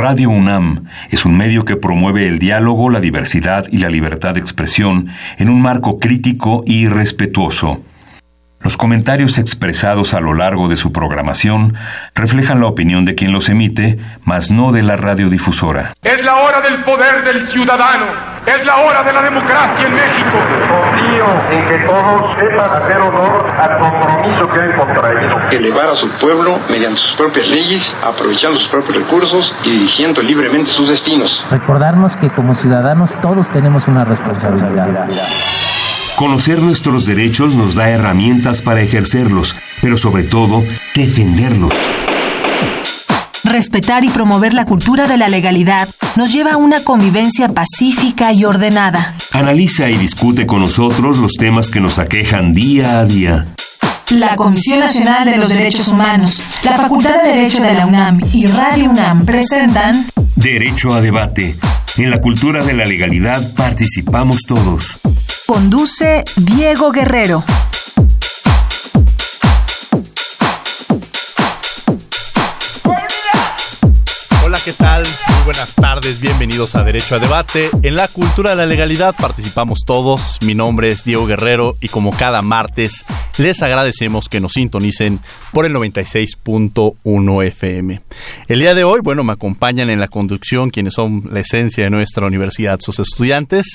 Radio UNAM es un medio que promueve el diálogo, la diversidad y la libertad de expresión en un marco crítico y respetuoso. Los comentarios expresados a lo largo de su programación reflejan la opinión de quien los emite, mas no de la radiodifusora. Es la hora del poder del ciudadano, es la hora de la democracia en México. Confío en que todos sepan hacer honor al compromiso que han contraído. Elevar a su pueblo mediante sus propias leyes, aprovechando sus propios recursos y dirigiendo libremente sus destinos. Recordarnos que como ciudadanos todos tenemos una responsabilidad. Conocer nuestros derechos nos da herramientas para ejercerlos, pero sobre todo, defenderlos. Respetar y promover la cultura de la legalidad nos lleva a una convivencia pacífica y ordenada. Analiza y discute con nosotros los temas que nos aquejan día a día. La Comisión Nacional de los Derechos Humanos, la Facultad de Derecho de la UNAM y Radio UNAM presentan Derecho a debate. En la cultura de la legalidad participamos todos. Conduce Diego Guerrero. ¿Qué tal? Muy buenas tardes, bienvenidos a Derecho a Debate. En la cultura de la legalidad participamos todos. Mi nombre es Diego Guerrero y como cada martes les agradecemos que nos sintonicen por el 96.1 FM. El día de hoy, bueno, me acompañan en la conducción quienes son la esencia de nuestra universidad, sus estudiantes.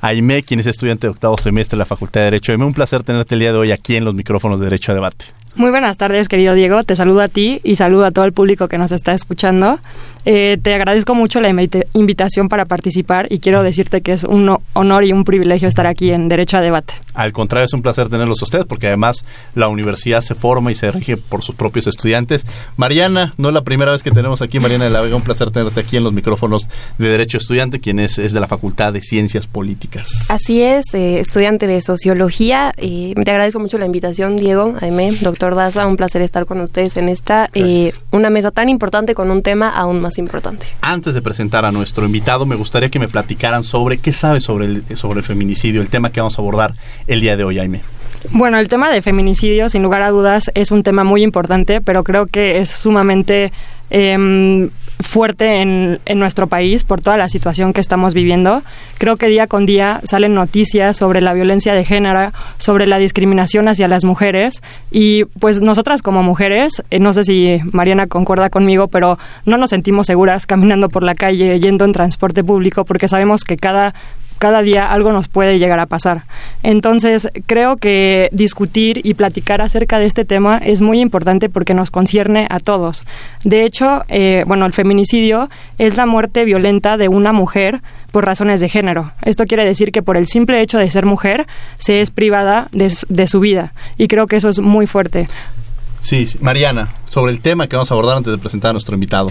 Aime, quien es estudiante de octavo semestre de la Facultad de Derecho. Aime, un placer tenerte el día de hoy aquí en los micrófonos de Derecho a Debate. Muy buenas tardes, querido Diego. Te saludo a ti y saludo a todo el público que nos está escuchando. Eh, te agradezco mucho la invitación para participar y quiero decirte que es un honor y un privilegio estar aquí en Derecho a Debate. Al contrario, es un placer tenerlos a ustedes porque además la universidad se forma y se rige por sus propios estudiantes. Mariana, no es la primera vez que tenemos aquí, Mariana de la Vega, un placer tenerte aquí en los micrófonos de Derecho Estudiante, quien es, es de la Facultad de Ciencias Políticas. Así es, eh, estudiante de Sociología. y te agradezco mucho la invitación, Diego, Aime, doctor Daza, un placer estar con ustedes en esta, eh, una mesa tan importante con un tema aún más importante. Antes de presentar a nuestro invitado, me gustaría que me platicaran sobre qué sabe sobre el, sobre el feminicidio, el tema que vamos a abordar el día de hoy, Jaime. Bueno, el tema de feminicidio, sin lugar a dudas, es un tema muy importante, pero creo que es sumamente eh, fuerte en, en, nuestro país por toda la situación que estamos viviendo. Creo que día con día salen noticias sobre la violencia de género, sobre la discriminación hacia las mujeres y pues nosotras como mujeres, eh, no sé si Mariana concuerda conmigo, pero no nos sentimos seguras caminando por la calle, yendo en transporte público porque sabemos que cada cada día algo nos puede llegar a pasar. Entonces, creo que discutir y platicar acerca de este tema es muy importante porque nos concierne a todos. De hecho, eh, bueno, el feminicidio es la muerte violenta de una mujer por razones de género. Esto quiere decir que por el simple hecho de ser mujer se es privada de, de su vida. Y creo que eso es muy fuerte. Sí, Mariana, sobre el tema que vamos a abordar antes de presentar a nuestro invitado.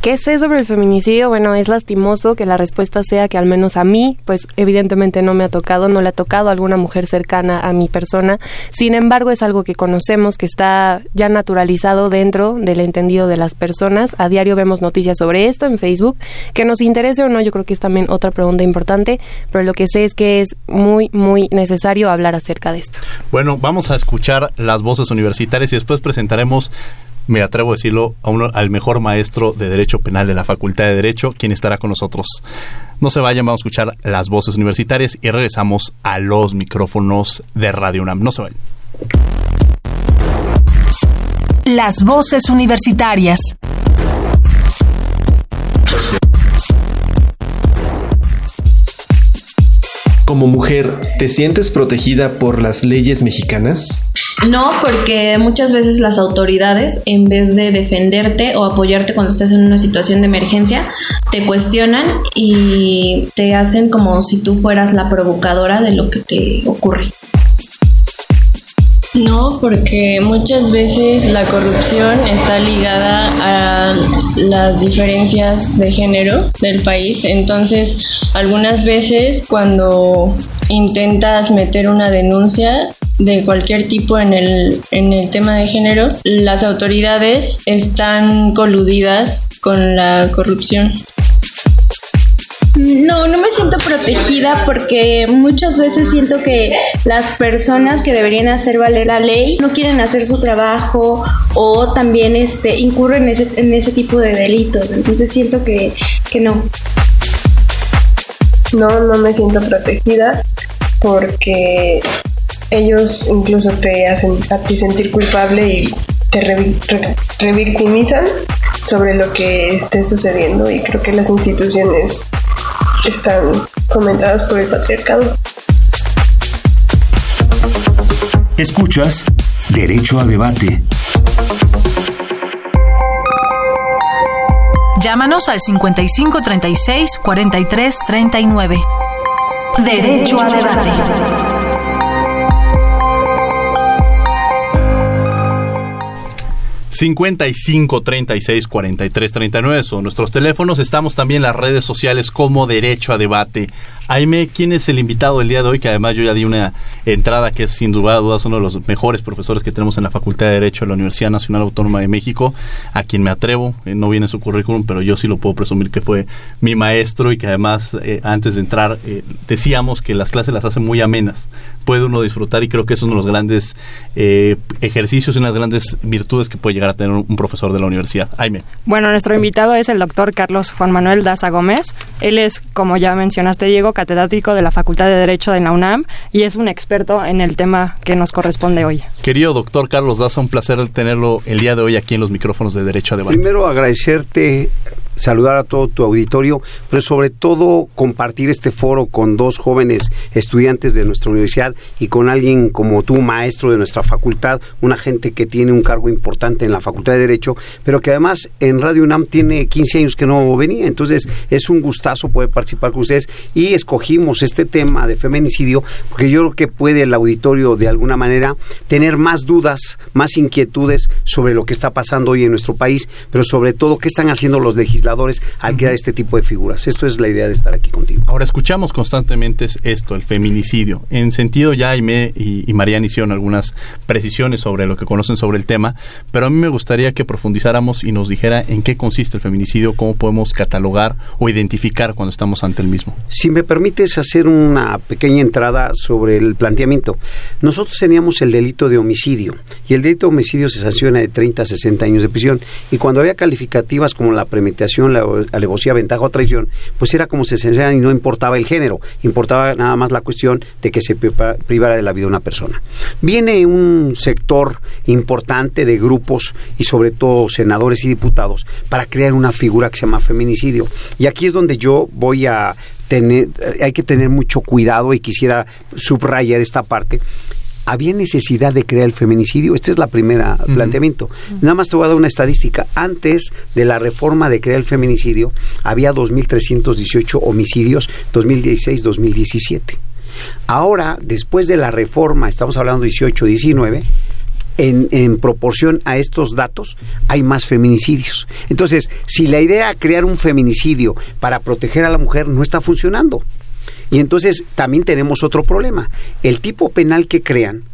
¿Qué sé sobre el feminicidio? Bueno, es lastimoso que la respuesta sea que al menos a mí, pues evidentemente no me ha tocado, no le ha tocado a alguna mujer cercana a mi persona. Sin embargo, es algo que conocemos, que está ya naturalizado dentro del entendido de las personas. A diario vemos noticias sobre esto en Facebook. Que nos interese o no, yo creo que es también otra pregunta importante, pero lo que sé es que es muy, muy necesario hablar acerca de esto. Bueno, vamos a escuchar las voces universitarias y después presentaremos me atrevo a decirlo, a uno, al mejor maestro de Derecho Penal de la Facultad de Derecho, quien estará con nosotros. No se vayan, vamos a escuchar las voces universitarias y regresamos a los micrófonos de Radio UNAM. No se vayan. Las voces universitarias. Como mujer, ¿te sientes protegida por las leyes mexicanas? No, porque muchas veces las autoridades, en vez de defenderte o apoyarte cuando estás en una situación de emergencia, te cuestionan y te hacen como si tú fueras la provocadora de lo que te ocurre. No, porque muchas veces la corrupción está ligada a las diferencias de género del país. Entonces, algunas veces cuando intentas meter una denuncia de cualquier tipo en el, en el tema de género, las autoridades están coludidas con la corrupción. No, no me siento protegida porque muchas veces siento que las personas que deberían hacer valer la ley no quieren hacer su trabajo o también este, incurren en ese, en ese tipo de delitos. Entonces siento que, que no. No, no me siento protegida porque ellos incluso te hacen a ti sentir culpable y te revictimizan sobre lo que esté sucediendo y creo que las instituciones están fomentadas por el patriarcado. Escuchas Derecho a Debate. Llámanos al 55 36 43 39. Derecho a debate. 55 36 43 39 son nuestros teléfonos. Estamos también en las redes sociales como Derecho a Debate. Aime, ¿quién es el invitado del día de hoy? Que además yo ya di una entrada que es sin duda dudas uno de los mejores profesores que tenemos en la Facultad de Derecho de la Universidad Nacional Autónoma de México, a quien me atrevo, eh, no viene en su currículum, pero yo sí lo puedo presumir que fue mi maestro y que además eh, antes de entrar eh, decíamos que las clases las hace muy amenas. Puede uno disfrutar y creo que es uno de los grandes ejercicios y una de las grandes virtudes que puede llegar a tener un profesor de la universidad. Aime. Bueno, nuestro invitado es el doctor Carlos Juan Manuel Daza Gómez. Él es, como ya mencionaste, Diego, catedrático de la Facultad de Derecho de la UNAM y es un experto en el tema que nos corresponde hoy. Querido doctor Carlos Daza, un placer tenerlo el día de hoy aquí en los micrófonos de Derecho a Debate. Primero agradecerte saludar a todo tu auditorio, pero sobre todo compartir este foro con dos jóvenes estudiantes de nuestra universidad y con alguien como tú, maestro de nuestra facultad, una gente que tiene un cargo importante en la Facultad de Derecho, pero que además en Radio UNAM tiene 15 años que no venía. Entonces es un gustazo poder participar con ustedes y escogimos este tema de feminicidio porque yo creo que puede el auditorio de alguna manera tener más dudas, más inquietudes sobre lo que está pasando hoy en nuestro país, pero sobre todo qué están haciendo los legisladores al crear este tipo de figuras. Esto es la idea de estar aquí contigo. Ahora, escuchamos constantemente esto, el feminicidio. En sentido, ya Aime y, y Mariana hicieron algunas precisiones sobre lo que conocen sobre el tema, pero a mí me gustaría que profundizáramos y nos dijera en qué consiste el feminicidio, cómo podemos catalogar o identificar cuando estamos ante el mismo. Si me permites hacer una pequeña entrada sobre el planteamiento. Nosotros teníamos el delito de homicidio y el delito de homicidio se sanciona de 30 a 60 años de prisión y cuando había calificativas como la premeditación la alevosía, ventaja o traición, pues era como se señalaba y no importaba el género, importaba nada más la cuestión de que se privara de la vida una persona. Viene un sector importante de grupos y sobre todo senadores y diputados para crear una figura que se llama feminicidio. Y aquí es donde yo voy a tener, hay que tener mucho cuidado y quisiera subrayar esta parte ¿Había necesidad de crear el feminicidio? Este es la primera planteamiento. Nada más te voy a dar una estadística. Antes de la reforma de crear el feminicidio, había 2.318 homicidios 2016-2017. Ahora, después de la reforma, estamos hablando 18-19, en, en, proporción a estos datos hay más feminicidios. Entonces, si la idea de crear un feminicidio para proteger a la mujer no está funcionando, y entonces también tenemos otro problema. El tipo penal que crean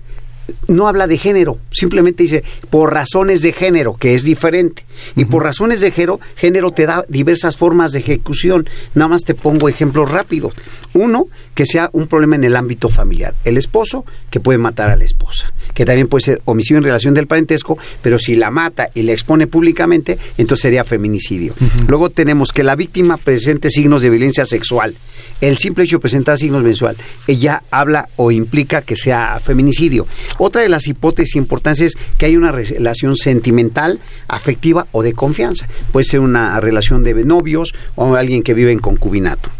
no habla de género, simplemente dice por razones de género, que es diferente. Y por razones de género, género te da diversas formas de ejecución. Nada más te pongo ejemplos rápidos. Uno, que sea un problema en el ámbito familiar. El esposo que puede matar a la esposa, que también puede ser homicidio en relación del parentesco, pero si la mata y la expone públicamente, entonces sería feminicidio. Luego tenemos que la víctima presente signos de violencia sexual. El simple hecho de presentar signos mensual, ella habla o implica que sea feminicidio. Otra de las hipótesis importantes es que hay una relación sentimental, afectiva o de confianza. Puede ser una relación de novios o alguien que vive en concubinato.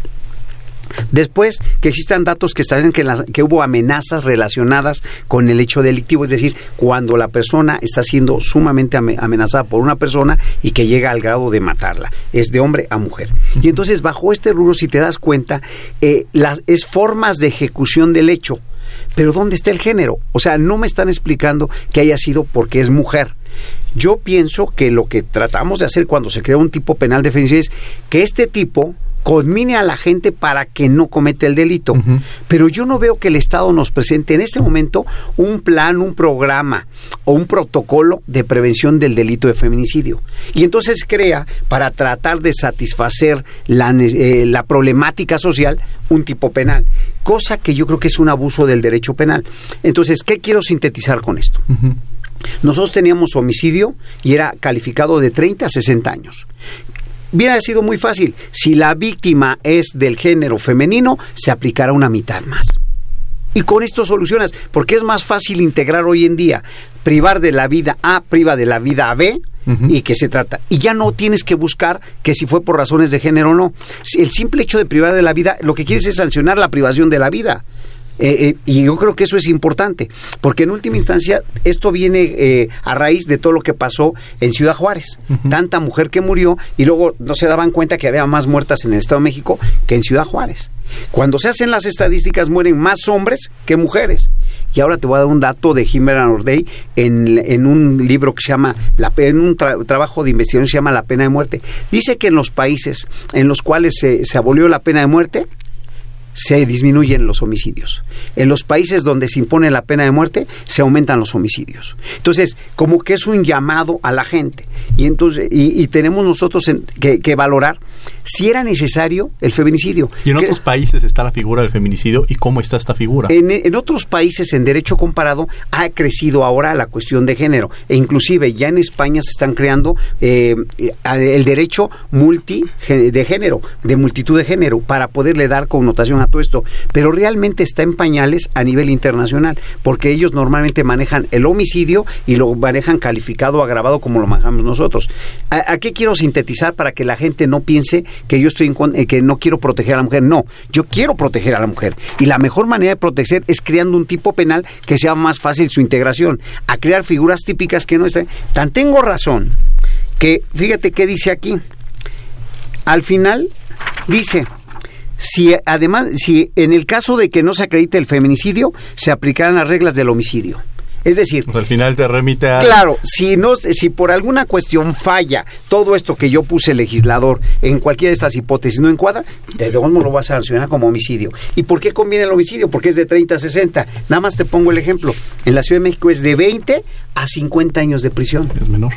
Después, que existan datos que establezcan que, que, hubo amenazas relacionadas con el hecho delictivo, es decir, cuando la persona está siendo sumamente amenazada por una persona y que llega al grado de matarla, es de hombre a mujer. Y entonces, bajo este rubro, si te das cuenta, eh, las, es formas de ejecución del hecho. Pero ¿dónde está el género? O sea, no me están explicando que haya sido porque es mujer. Yo pienso que lo que tratamos de hacer cuando se crea un tipo penal de es que este tipo conmine a la gente para que no cometa el delito. Pero yo no veo que el Estado nos presente en este momento un plan, un programa o un protocolo de prevención del delito de feminicidio. Y entonces crea, para tratar de satisfacer la, eh, la problemática social, un tipo penal, cosa que yo creo que es un abuso del derecho penal. Entonces, ¿qué quiero sintetizar con esto? Nosotros teníamos homicidio y era calificado de 30 a 60 años. Hubiera sido muy fácil. Si la víctima es del género femenino, se aplicará una mitad más. Y con esto solucionas, porque es más fácil integrar hoy en día privar de la vida A, priva de la vida a B, y que se trata. Y ya no tienes que buscar que si fue por razones de género o no. El simple hecho de privar de la vida, lo que quieres es sancionar la privación de la vida. Eh, eh, y yo creo que eso es importante, porque en última instancia esto viene eh, a raíz de todo lo que pasó en Ciudad Juárez. Tanta mujer que murió y luego no se daban cuenta que había más muertas en el Estado de México que en Ciudad Juárez. Cuando se hacen las estadísticas mueren más hombres que mujeres. Y ahora te voy a dar un dato de Jimena Nordey en, en un libro que se llama, la, en un trabajo de investigación que se llama La pena de muerte. Dice que en los países en los cuales se, se abolió la pena de muerte, se disminuyen los homicidios. En los países donde se impone la pena de muerte, se aumentan los homicidios. Entonces, como que es un llamado a la gente. Y entonces, y, tenemos nosotros que, valorar si era necesario el feminicidio. ¿Y en otros países está la figura del feminicidio y cómo está esta figura? En, otros países, en derecho comparado, ha crecido ahora la cuestión de género. E inclusive ya en España se están creando eh, el derecho multi de género, de multitud de género, para poderle dar connotación a todo esto, pero realmente está en pañales a nivel internacional, porque ellos normalmente manejan el homicidio y lo manejan calificado, agravado como lo manejamos nosotros. ¿A, qué quiero sintetizar para que la gente no piense que yo estoy en, eh, que no quiero proteger a la mujer? No, yo quiero proteger a la mujer y la mejor manera de proteger es creando un tipo penal que sea más fácil su integración, a crear figuras típicas que no estén. Tan tengo razón que fíjate qué dice aquí. Al final dice si además, si en el caso de que no se acredite el feminicidio, se aplicarán las reglas del homicidio. Es decir, al final te remite a Claro, si no si por alguna cuestión falla todo esto que yo puse legislador en cualquiera de estas hipótesis no encuadra, de dónde lo vas a sancionar como homicidio. ¿Y por qué conviene el homicidio? Porque es de 30 a 60. Nada más te pongo el ejemplo. En la Ciudad de México es de 20 a 50 años de prisión. Es menor.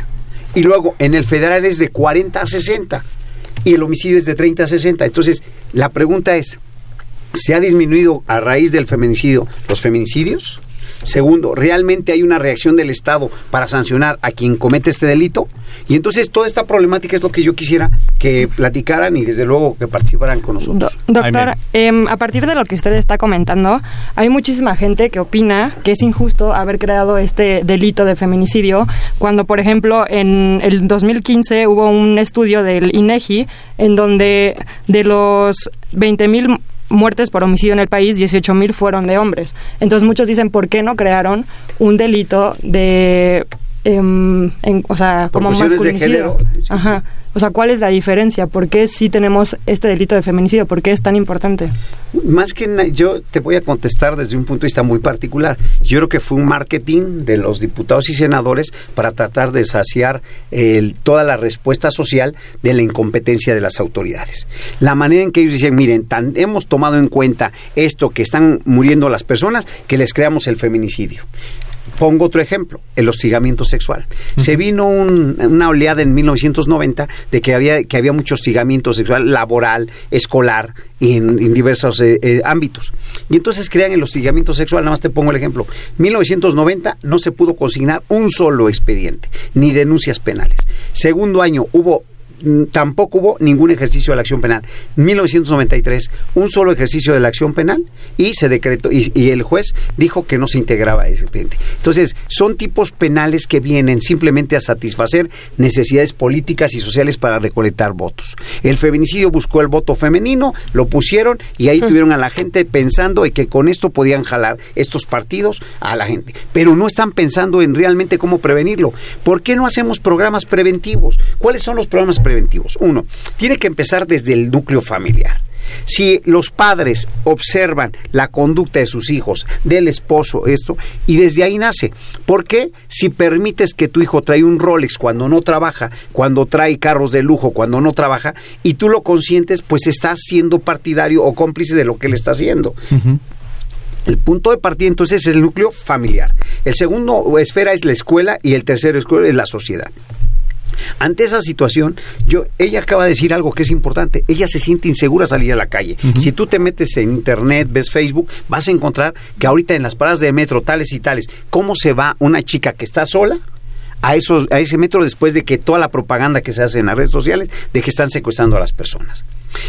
Y luego en el federal es de 40 a 60 y el homicidio es de 30 a 60. Entonces, la pregunta es, ¿se ha disminuido a raíz del feminicidio los feminicidios? Segundo, ¿realmente hay una reacción del Estado para sancionar a quien comete este delito? Y entonces toda esta problemática es lo que yo quisiera que platicaran y desde luego que participaran con nosotros. doctor, em, a partir de lo que usted está comentando, hay muchísima gente que opina que es injusto haber creado este delito de feminicidio cuando, por ejemplo, en el 2015 hubo un estudio del INEGI en donde de los 20.000 muertes por homicidio en el país, 18.000 fueron de hombres. Entonces muchos dicen, ¿por qué no crearon un delito de... Em, o sea, como masculinicidio? Ajá. O sea, ¿cuál es la diferencia? ¿Por qué sí tenemos este delito de feminicidio? ¿Por qué es tan importante? Más que yo te voy a contestar desde un punto de vista muy particular. Yo creo que fue un marketing de los diputados y senadores para tratar de saciar toda la respuesta social de la incompetencia de las autoridades. La manera en que ellos dicen, miren, tan, hemos tomado en cuenta esto que están muriendo las personas que les creamos el feminicidio. Pongo otro ejemplo, el hostigamiento sexual. Se vino una oleada en 1990 de que había, que había mucho hostigamiento sexual laboral, escolar, en, en diversos eh, eh, ámbitos. Y entonces crean el hostigamiento sexual, nada más te pongo el ejemplo. 1990 no se pudo consignar un solo expediente, ni denuncias penales. Segundo año hubo tampoco hubo ningún ejercicio de la acción penal. 1993, un solo ejercicio de la acción penal y se decretó, y, el juez dijo que no se integraba ese expediente. Entonces, son tipos penales que vienen simplemente a satisfacer necesidades políticas y sociales para recolectar votos. El feminicidio buscó el voto femenino, lo pusieron y ahí tuvieron a la gente pensando en que con esto podían jalar estos partidos a la gente. Pero no están pensando en realmente cómo prevenirlo. ¿Por qué no hacemos programas preventivos? ¿Cuáles son los programas preventivos? Preventivos. Uno, tiene que empezar desde el núcleo familiar. Si los padres observan la conducta de sus hijos, del esposo, esto, y desde ahí nace. ¿Por qué? Si permites que tu hijo trae un Rolex cuando no trabaja, cuando trae carros de lujo cuando no trabaja, y tú lo consientes, pues estás siendo partidario o cómplice de lo que él está haciendo. El punto de partida entonces es el núcleo familiar. El segundo esfera es la escuela y el tercero escuela es la sociedad. Ante esa situación, yo, ella acaba de decir algo que es importante. Ella se siente insegura salir a la calle. Si tú te metes en internet, ves Facebook, vas a encontrar que ahorita en las paradas de metro, tales y tales, cómo se va una chica que está sola a esos, a ese metro después de que toda la propaganda que se hace en las redes sociales de que están secuestrando a las personas.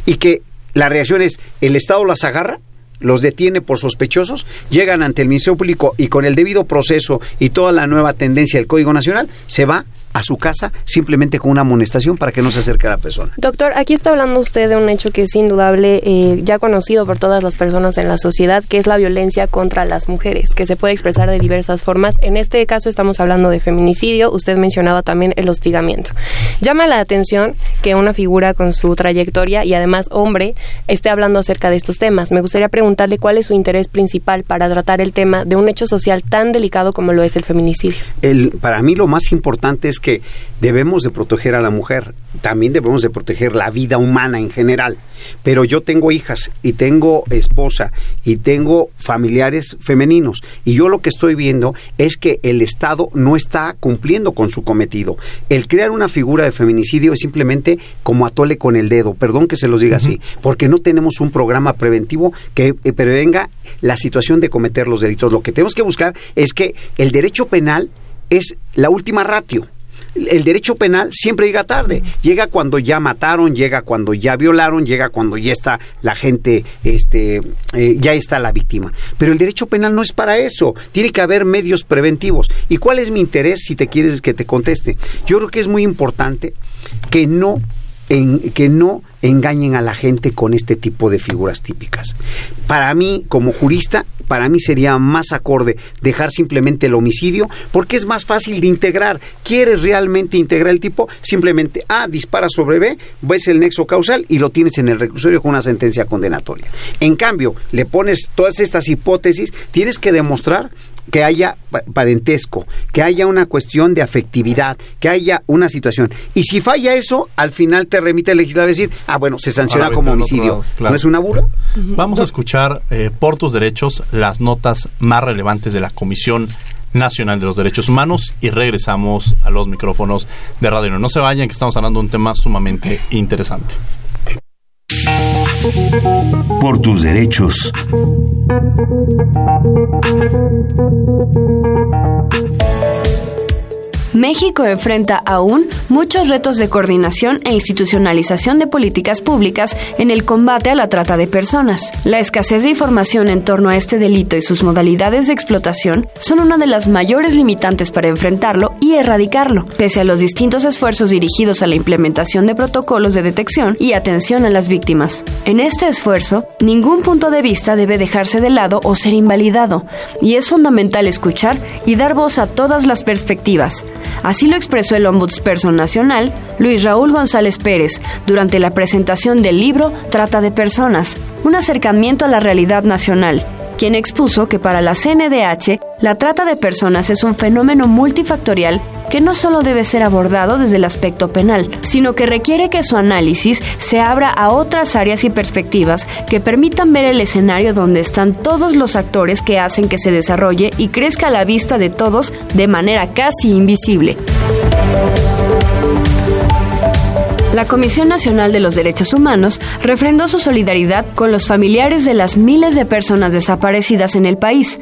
Y que la reacción es, el Estado las agarra los detiene por sospechosos, llegan ante el Ministerio Público y con el debido proceso y toda la nueva tendencia del Código Nacional, se va a su casa simplemente con una amonestación para que no se acerque a la persona. Doctor, aquí está hablando usted de un hecho que es indudable, eh, ya conocido por todas las personas en la sociedad, que es la violencia contra las mujeres, que se puede expresar de diversas formas. En este caso estamos hablando de feminicidio, usted mencionaba también el hostigamiento. Llama la atención que una figura con su trayectoria y además hombre esté hablando acerca de estos temas. Me gustaría preguntarle cuál es su interés principal para tratar el tema de un hecho social tan delicado como lo es el feminicidio. El, para mí lo más importante es que debemos de proteger a la mujer, también debemos de proteger la vida humana en general. Pero yo tengo hijas y tengo esposa y tengo familiares femeninos y yo lo que estoy viendo es que el Estado no está cumpliendo con su cometido. El crear una figura de feminicidio es simplemente como atole con el dedo, perdón que se los diga así, porque no tenemos un programa preventivo que eh, prevenga la situación de cometer los delitos. Lo que tenemos que buscar es que el derecho penal es la última ratio el derecho penal siempre llega tarde. Llega cuando ya mataron, llega cuando ya violaron, llega cuando ya está la gente, este, eh, ya está la víctima. Pero el derecho penal no es para eso. Tiene que haber medios preventivos. ¿Y cuál es mi interés si te quieres que te conteste? Yo creo que es muy importante que no en, que no engañen a la gente con este tipo de figuras típicas. Para mí, como jurista, para mí sería más acorde dejar simplemente el homicidio porque es más fácil de integrar. ¿Quieres realmente integrar el tipo? Simplemente A, dispara sobre B, ves el nexo causal y lo tienes en el reclusorio con una sentencia condenatoria. En cambio, le pones todas estas hipótesis, tienes que demostrar que haya parentesco, que haya una cuestión de afectividad, que haya una situación. Y si falla eso, al final te remite el legislador a decir, ah, bueno, se sanciona como homicidio. ¿No es una bula? Vamos a escuchar eh, por tus derechos las notas más relevantes de la Comisión Nacional de los Derechos Humanos y regresamos a los micrófonos de Radio. No se vayan, que estamos hablando de un tema sumamente interesante. Por tus derechos. México enfrenta aún muchos retos de coordinación e institucionalización de políticas públicas en el combate a la trata de personas. La escasez de información en torno a este delito y sus modalidades de explotación son una de las mayores limitantes para enfrentarlo y erradicarlo, pese a los distintos esfuerzos dirigidos a la implementación de protocolos de detección y atención a las víctimas. En este esfuerzo, ningún punto de vista debe dejarse de lado o ser invalidado, y es fundamental escuchar y dar voz a todas las perspectivas, Así lo expresó el Ombudsperson Nacional, Luis Raúl González Pérez, durante la presentación del libro Trata de Personas, un acercamiento a la realidad nacional, quien expuso que para la CNDH la trata de personas es un fenómeno multifactorial que no solo debe ser abordado desde el aspecto penal, sino que requiere que su análisis se abra a otras áreas y perspectivas que permitan ver el escenario donde están todos los actores que hacen que se desarrolle y crezca a la vista de todos de manera casi invisible. La Comisión Nacional de los Derechos Humanos refrendó su solidaridad con los familiares de las miles de personas desaparecidas en el país.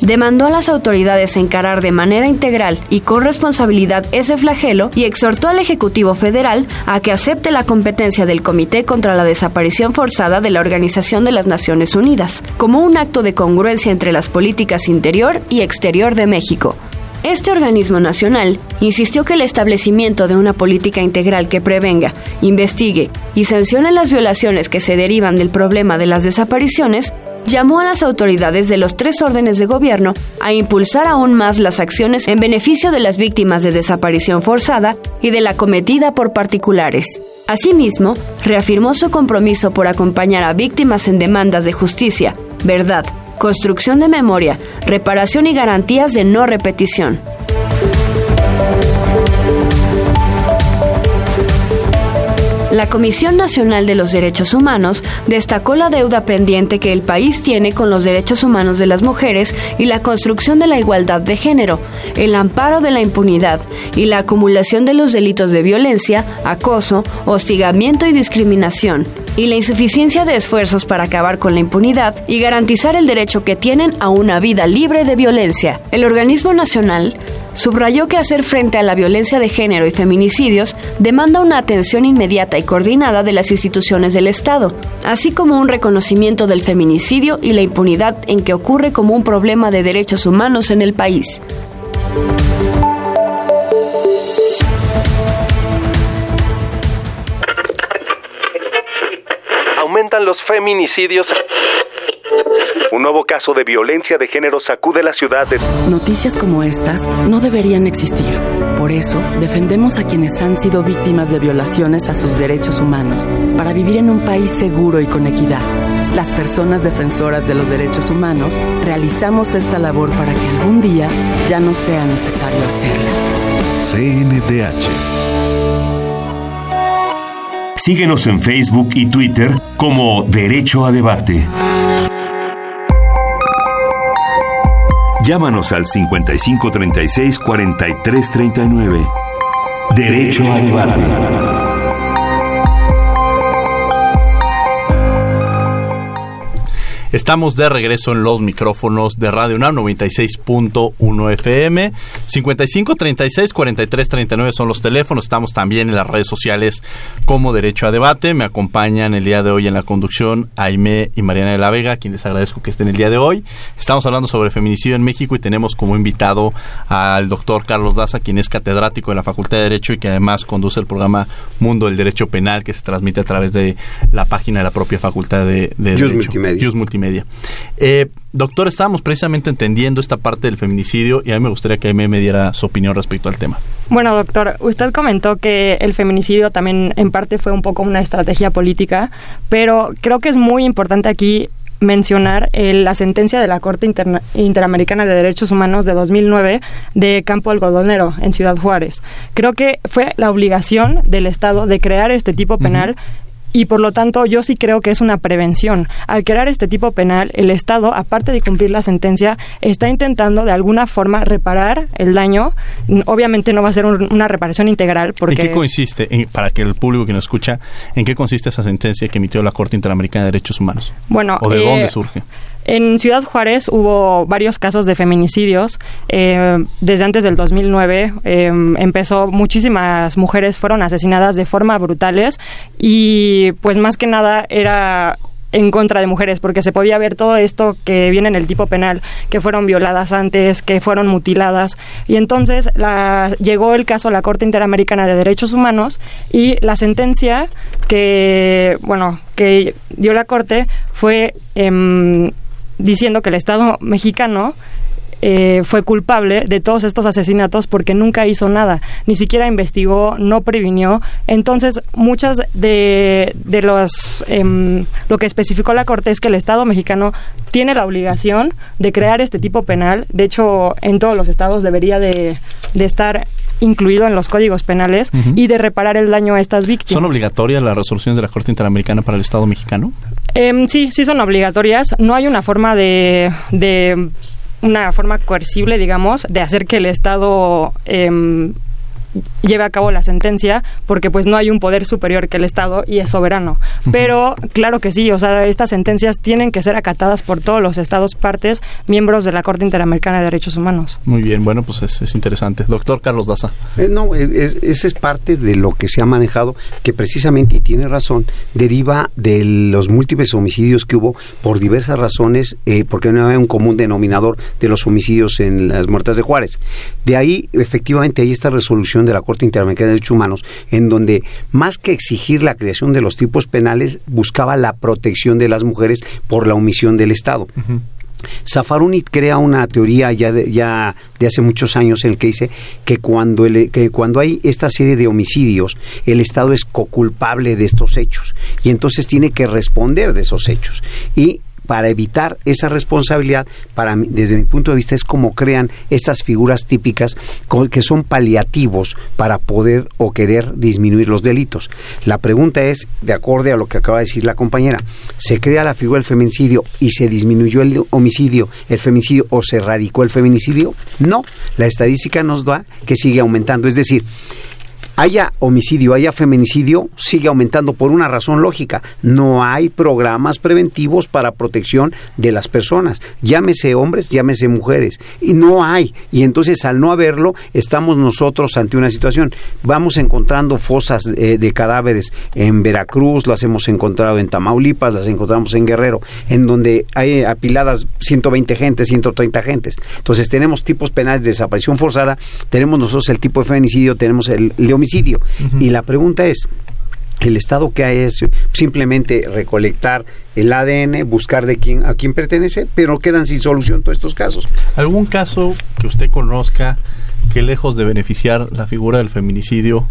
Demandó a las autoridades encarar de manera integral y con responsabilidad ese flagelo y exhortó al Ejecutivo Federal a que acepte la competencia del Comité contra la Desaparición Forzada de la Organización de las Naciones Unidas, como un acto de congruencia entre las políticas interior y exterior de México. Este organismo nacional insistió que el establecimiento de una política integral que prevenga, investigue y sancione las violaciones que se derivan del problema de las desapariciones llamó a las autoridades de los tres órdenes de gobierno a impulsar aún más las acciones en beneficio de las víctimas de desaparición forzada y de la cometida por particulares. Asimismo, reafirmó su compromiso por acompañar a víctimas en demandas de justicia, verdad, construcción de memoria, reparación y garantías de no repetición. La Comisión Nacional de los Derechos Humanos destacó la deuda pendiente que el país tiene con los derechos humanos de las mujeres y la construcción de la igualdad de género, el amparo de la impunidad y la acumulación de los delitos de violencia, acoso, hostigamiento y discriminación, y la insuficiencia de esfuerzos para acabar con la impunidad y garantizar el derecho que tienen a una vida libre de violencia. El organismo nacional subrayó que hacer frente a la violencia de género y feminicidios demanda una atención inmediata y coordinada de las instituciones del Estado, así como un reconocimiento del feminicidio y la impunidad en que ocurre como un problema de derechos humanos en el país. Aumentan los feminicidios un nuevo caso de violencia de género sacude la ciudad de... Noticias como estas no deberían existir. Por eso, defendemos a quienes han sido víctimas de violaciones a sus derechos humanos, para vivir en un país seguro y con equidad. Las personas defensoras de los derechos humanos realizamos esta labor para que algún día ya no sea necesario hacerla. CNDH. Síguenos en Facebook y Twitter como Derecho a Debate. Llámanos al 5536 4339. Derecho a debate. Estamos de regreso en los micrófonos de Radio UNAM 96.1 FM. 55 36 43 39 son los teléfonos. Estamos también en las redes sociales como Derecho a Debate. Me acompañan el día de hoy en la conducción Aime y Mariana de la Vega, a quienes agradezco que estén el día de hoy. Estamos hablando sobre feminicidio en México y tenemos como invitado al doctor Carlos Daza, quien es catedrático de la Facultad de Derecho y que además conduce el programa Mundo del Derecho Penal que se transmite a través de la página de la propia Facultad de, de Derecho. Multimedia. Just Multimedia. Eh, doctor, estábamos precisamente entendiendo esta parte del feminicidio y a mí me gustaría que me, me diera su opinión respecto al tema. Bueno, doctor, usted comentó que el feminicidio también en parte fue un poco una estrategia política, pero creo que es muy importante aquí mencionar eh, la sentencia de la Corte Interna- Interamericana de Derechos Humanos de 2009 de Campo Algodonero en Ciudad Juárez. Creo que fue la obligación del Estado de crear este tipo penal y por lo tanto yo sí creo que es una prevención. Al crear este tipo penal, el Estado, aparte de cumplir la sentencia, está intentando de alguna forma reparar el daño. Obviamente no va a ser un- una reparación integral porque... ¿En qué consiste, en- para que el público que nos escucha, en qué consiste esa sentencia que emitió la Corte Interamericana de Derechos Humanos? Bueno, ¿O de eh, dónde surge? En Ciudad Juárez hubo varios casos de feminicidios. eh, desde antes del 2009 eh, empezó, muchísimas mujeres fueron asesinadas de forma brutales y pues más que nada era en contra de mujeres, porque se podía ver todo esto que viene en el tipo penal, que fueron violadas antes, que fueron mutiladas. Y entonces la, llegó el caso a la Corte Interamericana de Derechos Humanos y la sentencia que, bueno, que dio la Corte fue em, diciendo que el Estado mexicano eh, fue culpable de todos estos asesinatos porque nunca hizo nada, ni siquiera investigó, no previnió. Entonces, muchas de, de los em, lo que especificó la Corte es que el Estado mexicano tiene la obligación de crear este tipo penal. De hecho, en todos los estados debería de, de estar incluido en los códigos penales y de reparar el daño a estas víctimas. ¿Son obligatorias las resoluciones de la Corte Interamericana para el Estado mexicano? Em, sí, sí son obligatorias. No hay una forma de, de una forma coercible, digamos, de hacer que el Estado em, lleve a cabo la sentencia, porque pues no hay un poder superior que el Estado y es soberano. Pero claro que sí, o sea, estas sentencias tienen que ser acatadas por todos los Estados partes, miembros de la Corte Interamericana de Derechos Humanos. Muy bien, bueno, pues es, es interesante. Doctor Carlos Daza. Eh, no, eh, es- esa es parte de lo que se ha manejado, que precisamente, y tiene razón, deriva de los múltiples homicidios que hubo por diversas razones, eh, porque no había un común denominador de los homicidios en las muertes de Juárez. De ahí, efectivamente, hay esta resolución de la Corte Corte Interamericana de Derechos Humanos, en donde más que exigir la creación de los tipos penales, buscaba la protección de las mujeres por la omisión del Estado. Safaruni crea una teoría ya de, ya de hace muchos años en el que dice que cuando, el, que cuando hay esta serie de homicidios, el Estado es coculpable de estos hechos y entonces tiene que responder de esos hechos. Y para evitar esa responsabilidad, desde mi punto de vista, es como crean estas figuras típicas que son paliativos para poder o querer disminuir los delitos. La pregunta es, de acuerdo a lo que acaba de decir la compañera, ¿se crea la figura del feminicidio y se disminuyó el homicidio, el feminicidio o se erradicó el feminicidio? No, la estadística nos da que sigue aumentando. Es decir, haya homicidio, haya feminicidio, sigue aumentando por una razón lógica. No hay programas preventivos para protección de las personas, llámese hombres, llámese mujeres. Y no hay. Y entonces al no haberlo, estamos nosotros ante una situación. Vamos encontrando fosas eh, de cadáveres en Veracruz, las hemos encontrado en Tamaulipas, las encontramos en Guerrero, en donde hay apiladas 120 gentes, 130 gentes. Entonces tenemos tipos penales de desaparición forzada, tenemos nosotros el tipo de feminicidio, tenemos el, el de homicidio. Y la pregunta es, el Estado que hay es simplemente recolectar el ADN, buscar de quién a quién pertenece, pero quedan sin solución todos estos casos. ¿Algún caso que usted conozca que lejos de beneficiar la figura del feminicidio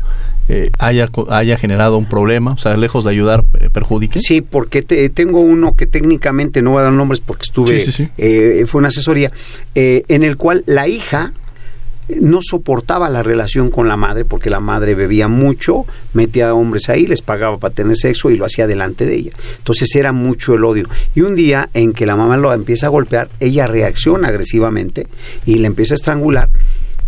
eh, haya, haya generado un problema, o sea, lejos de ayudar, eh, perjudique? Sí, porque te, tengo uno que técnicamente no voy a dar nombres porque estuve, Sí, sí, sí. eh, fue una asesoría, eh, en el cual la hija no soportaba la relación con la madre porque la madre bebía mucho, metía a hombres ahí, les pagaba para tener sexo y lo hacía delante de ella. Entonces era mucho el odio. Y un día en que la mamá lo empieza a golpear, ella reacciona agresivamente y le empieza a estrangular.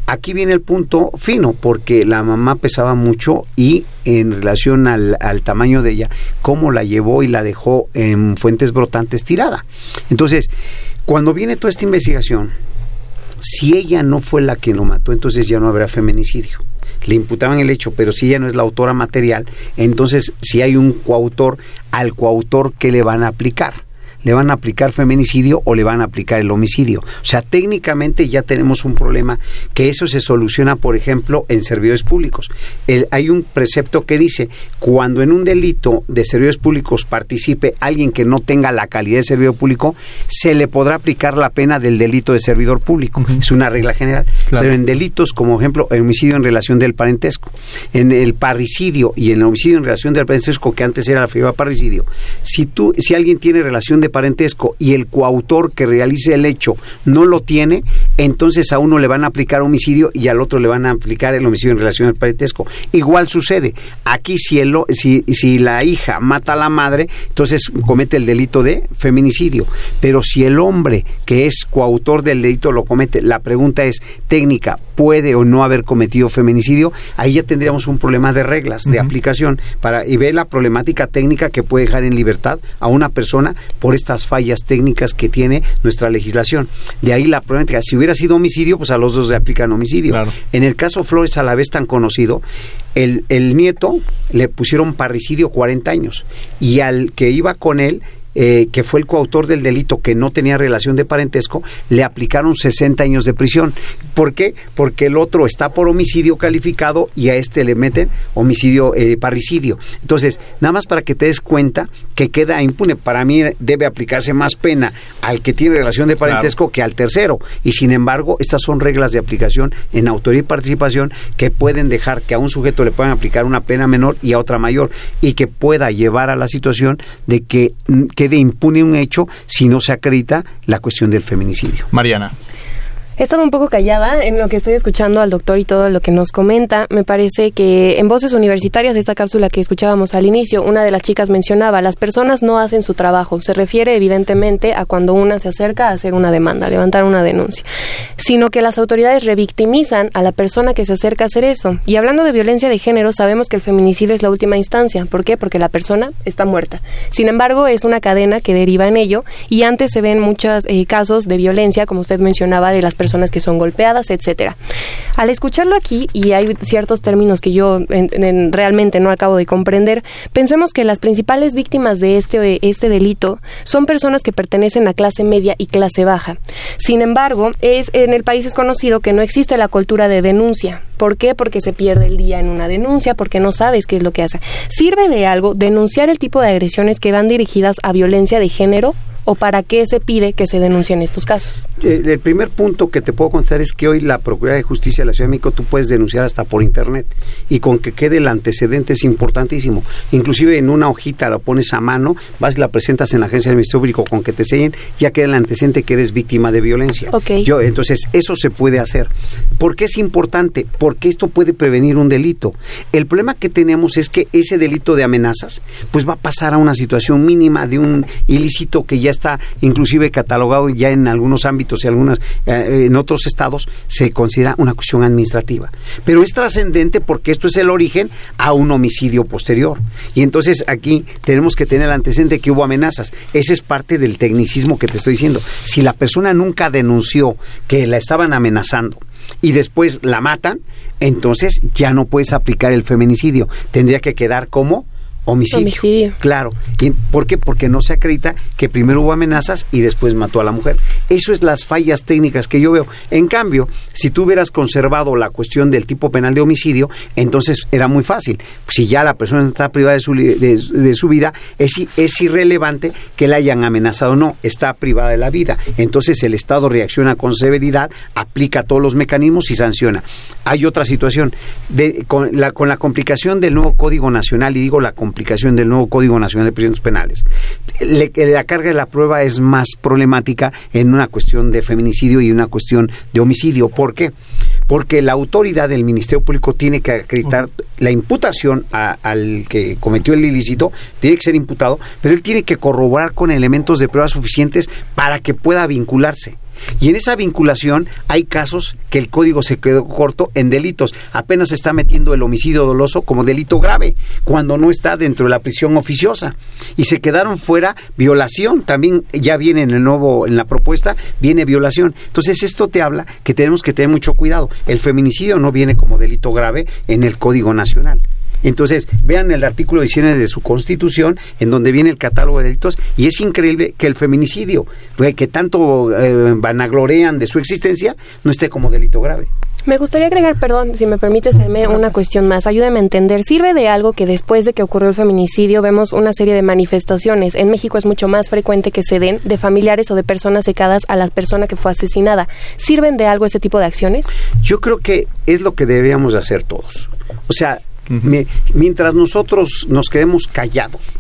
Aquí viene el punto fino, porque la mamá pesaba mucho y en relación al, al tamaño de ella, cómo la llevó y la dejó en fuentes brotantes tirada. Entonces, cuando viene toda esta investigación, si ella no fue la que lo mató, entonces ya no habrá feminicidio. Le imputaban el hecho, pero si ella no es la autora material, entonces si hay un coautor, al coautor, ¿qué le van a aplicar? ¿Le van a aplicar feminicidio o le van a aplicar el homicidio? O sea, técnicamente ya tenemos un problema que eso se soluciona, por ejemplo, en servidores públicos. El- hay un precepto que dice, cuando en un delito de servidores públicos participe alguien que no tenga la calidad de servidor público, se le podrá aplicar la pena del delito de servidor público. Es una regla general. Claro. Pero en delitos como, ejemplo, el homicidio en relación del parentesco, en el parricidio y en el homicidio en relación del parentesco, que antes era la figura parricidio, si tú, si alguien tiene relación de parentesco y el coautor que realice el hecho no lo tiene, entonces a uno le van a aplicar homicidio y al otro le van a aplicar el homicidio en relación al parentesco. Igual sucede. Aquí si, el, o- si, si la hija mata a la madre, entonces comete el delito de feminicidio. Pero si el hombre que es coautor del delito lo comete, la pregunta es técnica, ¿puede o no haber cometido feminicidio? Ahí ya tendríamos un problema de reglas, de aplicación, para, y ve la problemática técnica que puede dejar en libertad a una persona por estas fallas técnicas que tiene nuestra legislación. De ahí la problemática. Si hubiera sido homicidio, pues a los dos le aplican homicidio. En el caso Flores a la vez tan conocido, el, el nieto le pusieron parricidio 40 años y al que iba con él eh, que fue el coautor del delito que no tenía relación de parentesco, le aplicaron 60 años de prisión. ¿Por qué? Porque el otro está por homicidio calificado y a este le meten homicidio eh, parricidio. Entonces, nada más para que te des cuenta que queda impune. Para mí debe aplicarse más pena al que tiene relación de parentesco que al tercero. Y sin embargo, estas son reglas de aplicación en autoría y participación que pueden dejar que a un sujeto le puedan aplicar una pena menor y a otra mayor y que pueda llevar a la situación de que mm, quede impune un hecho si no se acredita la cuestión del feminicidio. Mariana. He estado un poco callada en lo que estoy escuchando al doctor y todo lo que nos comenta. Me parece que en Voces Universitarias, esta cápsula que escuchábamos al inicio, una de las chicas mencionaba, las personas no hacen su trabajo. Se refiere evidentemente a cuando una se acerca a hacer una demanda, a levantar una denuncia, sino que las autoridades revictimizan a la persona que se acerca a hacer eso. Y hablando de violencia de género, sabemos que el feminicidio es la última instancia. ¿Por qué? Porque la persona está muerta. Sin embargo, es una cadena que deriva en ello y antes se ven muchos eh, casos de violencia, como usted mencionaba, de las personas personas que son golpeadas, etcétera. Al escucharlo aquí, y hay ciertos términos que yo realmente no acabo de comprender, pensemos que las principales víctimas de este, este delito son personas que pertenecen a clase media y clase baja. Sin embargo, es, en el país es conocido que no existe la cultura de denuncia. ¿Por qué? Porque se pierde el día en una denuncia, porque no sabes qué es lo que hace. ¿Sirve de algo denunciar el tipo de agresiones que van dirigidas a violencia de género? O para qué se pide que se denuncien estos casos? Eh, el primer punto que te puedo contar es que hoy la Procuraduría de Justicia de la Ciudad de México tú puedes denunciar hasta por internet y con que quede el antecedente es importantísimo. Inclusive en una hojita la pones a mano, vas y la presentas en la agencia del Ministerio Público con que te sellen, ya queda el antecedente que eres víctima de violencia. Yo, entonces, eso se puede hacer. ¿Por qué es importante? Porque esto puede prevenir un delito. El problema que tenemos es que ese delito de amenazas, pues va a pasar a una situación mínima de un ilícito que ya está inclusive catalogado ya en algunos ámbitos y algunas eh, en otros estados se considera una cuestión administrativa. Pero es trascendente porque esto es el origen a un homicidio posterior. Y entonces aquí tenemos que tener el antecedente que hubo amenazas. Ese es parte del tecnicismo que te estoy diciendo. Si la persona nunca denunció que la estaban amenazando, y después la matan, entonces ya no puedes aplicar el feminicidio. Tendría que quedar como Homicidio. Claro. ¿Por qué? Porque no se acredita que primero hubo amenazas y después mató a la mujer. Eso es las fallas técnicas que yo veo. En cambio, si tú hubieras conservado la cuestión del tipo penal de homicidio, entonces era muy fácil. Si ya la persona está privada de su, de, su vida, es, es irrelevante que la hayan amenazado o no, está privada de la vida. Entonces el Estado reacciona con severidad, aplica todos los mecanismos y sanciona. Hay otra situación. con, la, con la complicación del nuevo Código Nacional, y digo la complicación, aplicación del nuevo Código Nacional de Prisiones Penales. la carga de la prueba es más problemática en una cuestión de feminicidio y una cuestión de homicidio. ¿Por qué? Porque la autoridad del Ministerio Público tiene que acreditar la imputación al que cometió el ilícito, tiene que ser imputado, pero él tiene que corroborar con elementos de prueba suficientes para que pueda vincularse. Y en esa vinculación hay casos que el código se quedó corto en delitos. Apenas se está metiendo el homicidio doloso como delito grave, cuando no está dentro de la prisión oficiosa. Y se quedaron fuera violación. También ya viene en el nuevo, en la propuesta, viene violación. Entonces esto te habla que tenemos que tener mucho cuidado. El feminicidio no viene como delito grave en el Código Nacional. Entonces, vean el artículo 19 de su Constitución, en donde viene el catálogo de delitos, y es increíble que el feminicidio, que tanto eh, vanaglorean de su existencia, no esté como delito grave. Me gustaría agregar, perdón, si me permites, una cuestión más. Ayúdame a entender. ¿Sirve de algo que después de que ocurrió el feminicidio vemos una serie de manifestaciones? En México es mucho más frecuente que se den de familiares o de personas secadas a la persona que fue asesinada. ¿Sirven de algo ese tipo de acciones? Yo creo que es lo que deberíamos hacer todos. O sea, mientras nosotros nos quedemos callados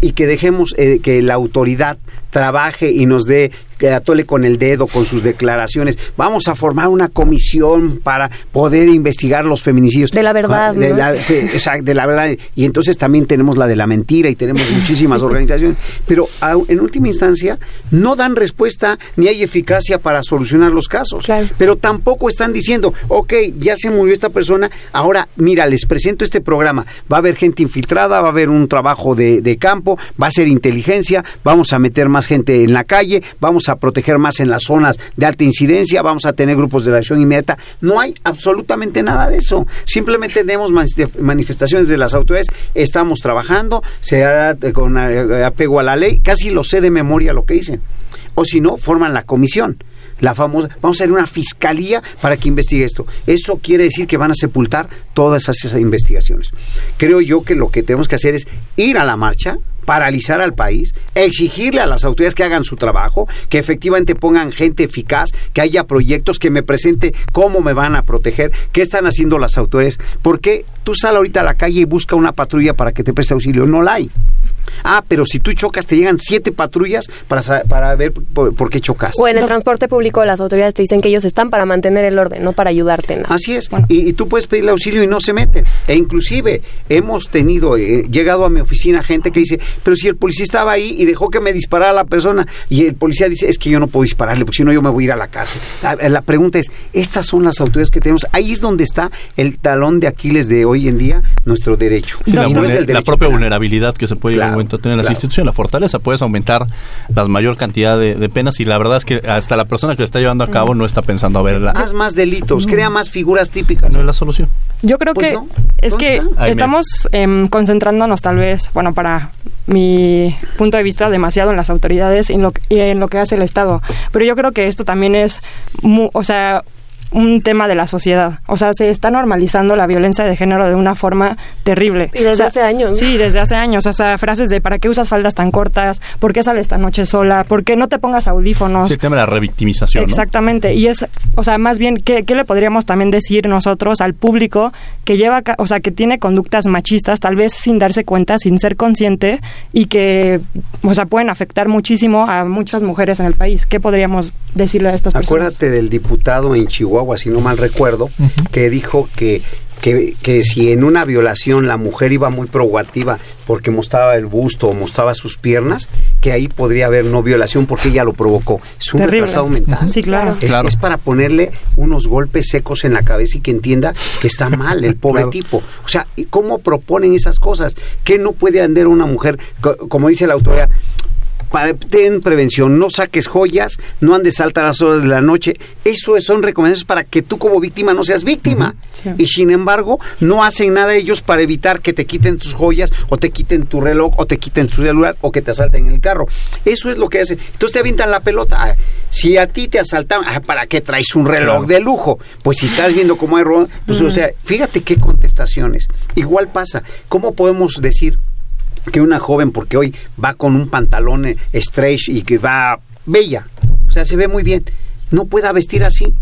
y que dejemos eh, que la autoridad trabaje y nos dé que atole con el dedo con sus declaraciones. Vamos a formar una comisión para poder investigar los feminicidios. De la verdad. De, la, de la verdad. Y entonces también tenemos la de la mentira y tenemos muchísimas organizaciones. Pero en última instancia no dan respuesta ni hay eficacia para solucionar los casos. Pero tampoco están diciendo, ok, ya se murió esta persona, ahora mira, les presento este programa. Va a haber gente infiltrada, va a haber un trabajo de, de campo, va a ser inteligencia, vamos a meter más gente en la calle, vamos a proteger más en las zonas de alta incidencia, vamos a tener grupos de acción inmediata. No hay absolutamente nada de eso. Simplemente tenemos manifestaciones de las autoridades, estamos trabajando, se hará con eh, apego a la ley, casi lo sé de memoria lo que dicen. O si no, forman la comisión la famosa, vamos a hacer una fiscalía para que investigue esto. Eso quiere decir que van a sepultar todas esas investigaciones. Creo yo que lo que tenemos que hacer es ir a la marcha, paralizar al país, exigirle a las autoridades que hagan su trabajo, que efectivamente pongan gente eficaz, que haya proyectos, que me presente cómo me van a proteger, qué están haciendo las autoridades. Porque tú sal ahorita a la calle y busca una patrulla para que te preste auxilio. No la hay. Ah, pero si tú chocas, te llegan siete patrullas para, para ver por, qué chocas. O en el transporte público, las autoridades te dicen que ellos están para mantener el orden, no para ayudarte. Así es. Y, tú puedes pedirle auxilio y no se meten. E inclusive hemos tenido, eh, llegado a mi oficina gente que dice, pero si el policía estaba ahí y dejó que me disparara la persona, y el policía dice, es que yo no puedo dispararle, porque si no yo me voy a ir a la cárcel. La, pregunta es, estas son las autoridades que tenemos. Ahí es donde está el talón de Aquiles de hoy en día, nuestro derecho. la, propia vulnerabilidad que se puede argumento tienen las claro. instituciones, la fortaleza. Puedes aumentar la mayor cantidad de, de penas y la verdad es que hasta la persona que lo está llevando a cabo no está pensando a ver la, Haz más delitos, crea más figuras típicas. no es la solución. Yo creo Pues que no. es ¿Dónde que está? Estamos em, concentrándonos tal vez, bueno, para mi punto de vista, demasiado en las autoridades y en lo, y en lo que hace el Estado. Pero yo creo que esto también es, mu- o sea, un tema de la sociedad. O sea, se está normalizando la violencia de género de una forma terrible. Y desde O sea, hace años. Sí, desde hace años. O sea, frases de ¿para qué usas faldas tan cortas? ¿Por qué sales esta noche sola? ¿Por qué no te pongas audífonos? Sí, el tema de la revictimización. ¿no? Exactamente, y es, o sea, más bien, ¿qué, qué le podríamos también decir nosotros al público que lleva, ca- o sea, que tiene conductas machistas, tal vez sin darse cuenta, sin ser consciente, y que, o sea, pueden afectar muchísimo a muchas mujeres en el país? ¿Qué podríamos decirle a estas personas? Acuérdate del diputado en Chihuahua, si no mal recuerdo, que dijo que, que, que si en una violación la mujer iba muy provocativa porque mostraba el busto o mostraba sus piernas, que ahí podría haber no violación porque ella lo provocó. Es un Terrible. retrasado mental. Sí, claro. Es, Claro. es para ponerle unos golpes secos en la cabeza y que entienda que está mal el pobre Claro. tipo. O sea, ¿y ¿cómo proponen esas cosas? ¿Qué no puede andar una mujer, co- como dice la autoridad? Para- ten prevención, no saques joyas, no andes altas a las horas de la noche. Eso es- son recomendaciones para que tú como víctima no seas víctima. Sí. Y sin embargo, no hacen nada ellos para evitar que te quiten tus joyas o te quiten tu reloj o te quiten tu celular o que te asalten en el carro. Eso es lo que hacen. Entonces te avientan la pelota. Ah, Si a ti te asaltan, ah, ¿para qué traes un reloj Claro. de lujo? Pues si estás viendo cómo hay robo, pues o sea, fíjate qué contestaciones. Igual pasa. ¿Cómo podemos decir que una joven, porque hoy va con un pantalón eh, stretch y que va bella, o sea, se ve muy bien, no pueda vestir así?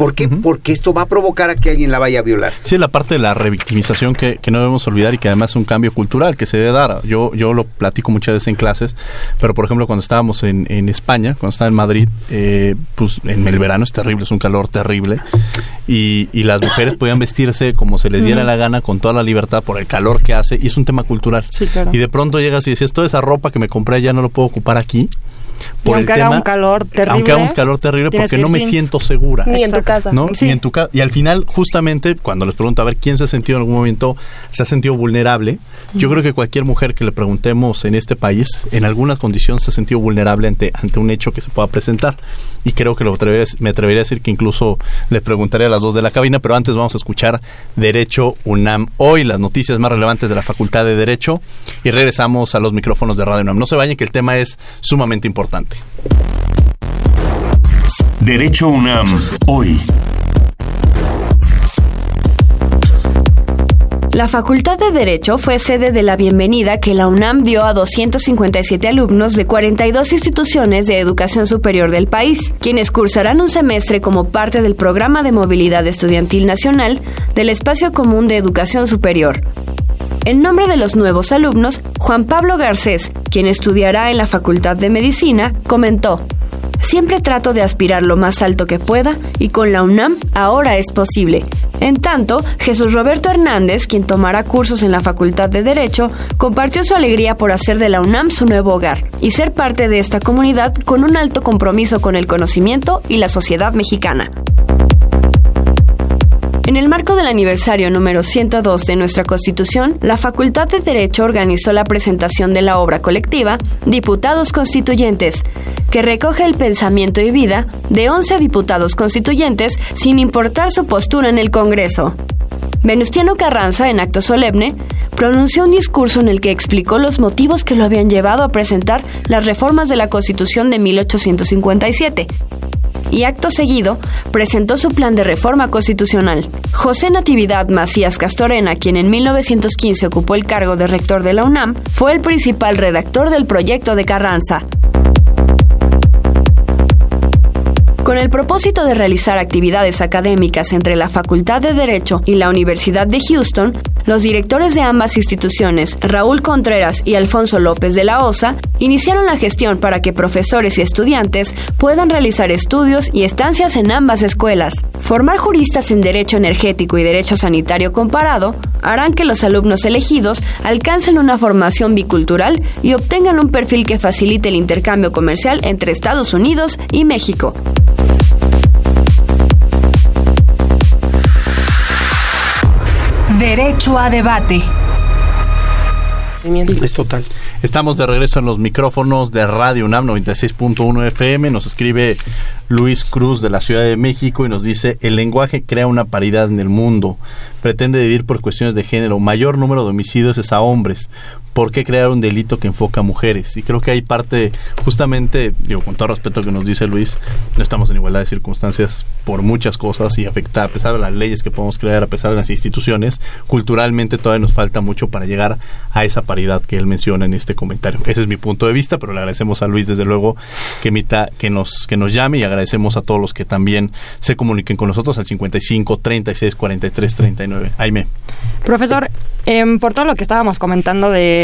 ¿Por qué? Porque esto va a provocar a que alguien la vaya a violar. Sí, la parte de la revictimización que, que no debemos olvidar y que además es un cambio cultural que se debe dar. Yo, yo lo platico muchas veces en clases, pero por ejemplo cuando estábamos en, en España, cuando estaba en Madrid, eh, pues en el verano es terrible, es un calor terrible y, y las mujeres podían vestirse como se les diera la gana con toda la libertad por el calor que hace y es un tema cultural. Sí, claro. Y de pronto llegas y dices, toda esa ropa que me compré ya no lo puedo ocupar aquí. Por aunque el haga tema, un calor terrible, aunque haga un calor terrible porque que no me jeans. siento segura. Ni en tu casa. ¿no? Sí. Y, en tu ca- y al final, justamente, cuando les pregunto a ver quién se ha sentido en algún momento, se ha sentido vulnerable, yo creo que cualquier mujer que le preguntemos en este país, en alguna condición se ha sentido vulnerable ante, ante un hecho que se pueda presentar. Y creo que me atrevería a decir que incluso le preguntaré a las dos de la cabina, pero antes vamos a escuchar Derecho UNAM. Hoy las noticias más relevantes de la Facultad de Derecho y regresamos a los micrófonos de Radio UNAM. No se vayan que el tema es sumamente importante. Derecho UNAM, hoy. La Facultad de Derecho fue sede de la bienvenida que la UNAM dio a 257 alumnos de 42 instituciones de educación superior del país, quienes cursarán un semestre como parte del Programa de Movilidad Estudiantil Nacional del Espacio Común de Educación Superior. En nombre de los nuevos alumnos, Juan Pablo Garcés, quien estudiará en la Facultad de Medicina, comentó, Siempre trato de aspirar lo más alto que pueda y con la UNAM ahora es posible. En tanto, Jesús Roberto Hernández, quien tomará cursos en la Facultad de Derecho, compartió su alegría por hacer de la UNAM su nuevo hogar y ser parte de esta comunidad con un alto compromiso con el conocimiento y la sociedad mexicana. En el marco del aniversario número 102 de nuestra Constitución, la Facultad de Derecho organizó la presentación de la obra colectiva Diputados Constituyentes, que recoge el pensamiento y vida de 11 diputados constituyentes sin importar su postura en el Congreso. Venustiano Carranza, en acto solemne, pronunció un discurso en el que explicó los motivos que lo habían llevado a presentar las reformas de la Constitución de 1857 y acto seguido presentó su plan de reforma constitucional. José Natividad Macías Castorena, quien en 1915 ocupó el cargo de rector de la UNAM, fue el principal redactor del proyecto de Carranza. Con el propósito de realizar actividades académicas entre la Facultad de Derecho y la Universidad de Houston, los directores de ambas instituciones, Raúl Contreras y Alfonso López de la Osa, iniciaron la gestión para que profesores y estudiantes puedan realizar estudios y estancias en ambas escuelas. Formar juristas en Derecho Energético y Derecho Sanitario comparado harán que los alumnos elegidos alcancen una formación bicultural y obtengan un perfil que facilite el intercambio comercial entre Estados Unidos y México. Derecho a debate. Es total. Estamos de regreso en los micrófonos de Radio UNAM 96.1 FM. Nos escribe Luis Cruz de la Ciudad de México y nos dice, el lenguaje crea una paridad en el mundo. Pretende vivir por cuestiones de género. Mayor número de homicidios es a hombres. ¿Por qué crear un delito que enfoca a mujeres? Y creo que hay parte, justamente, digo, con todo respeto que nos dice Luis, no estamos en igualdad de circunstancias por muchas cosas y afecta, a pesar de las leyes que podemos crear, a pesar de las instituciones, culturalmente todavía nos falta mucho para llegar a esa paridad que él menciona en este comentario. Ese es mi punto de vista, pero le agradecemos a Luis, desde luego, que emita, que nos, que nos llame y agradecemos a todos los que también se comuniquen con nosotros al 55 36 43 39. Aime. Profesor, eh, por todo lo que estábamos comentando de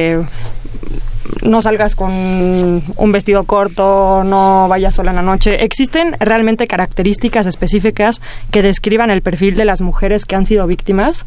no salgas con un vestido corto, no vayas sola en la noche. ¿Existen realmente características específicas que describan el perfil de las mujeres que han sido víctimas?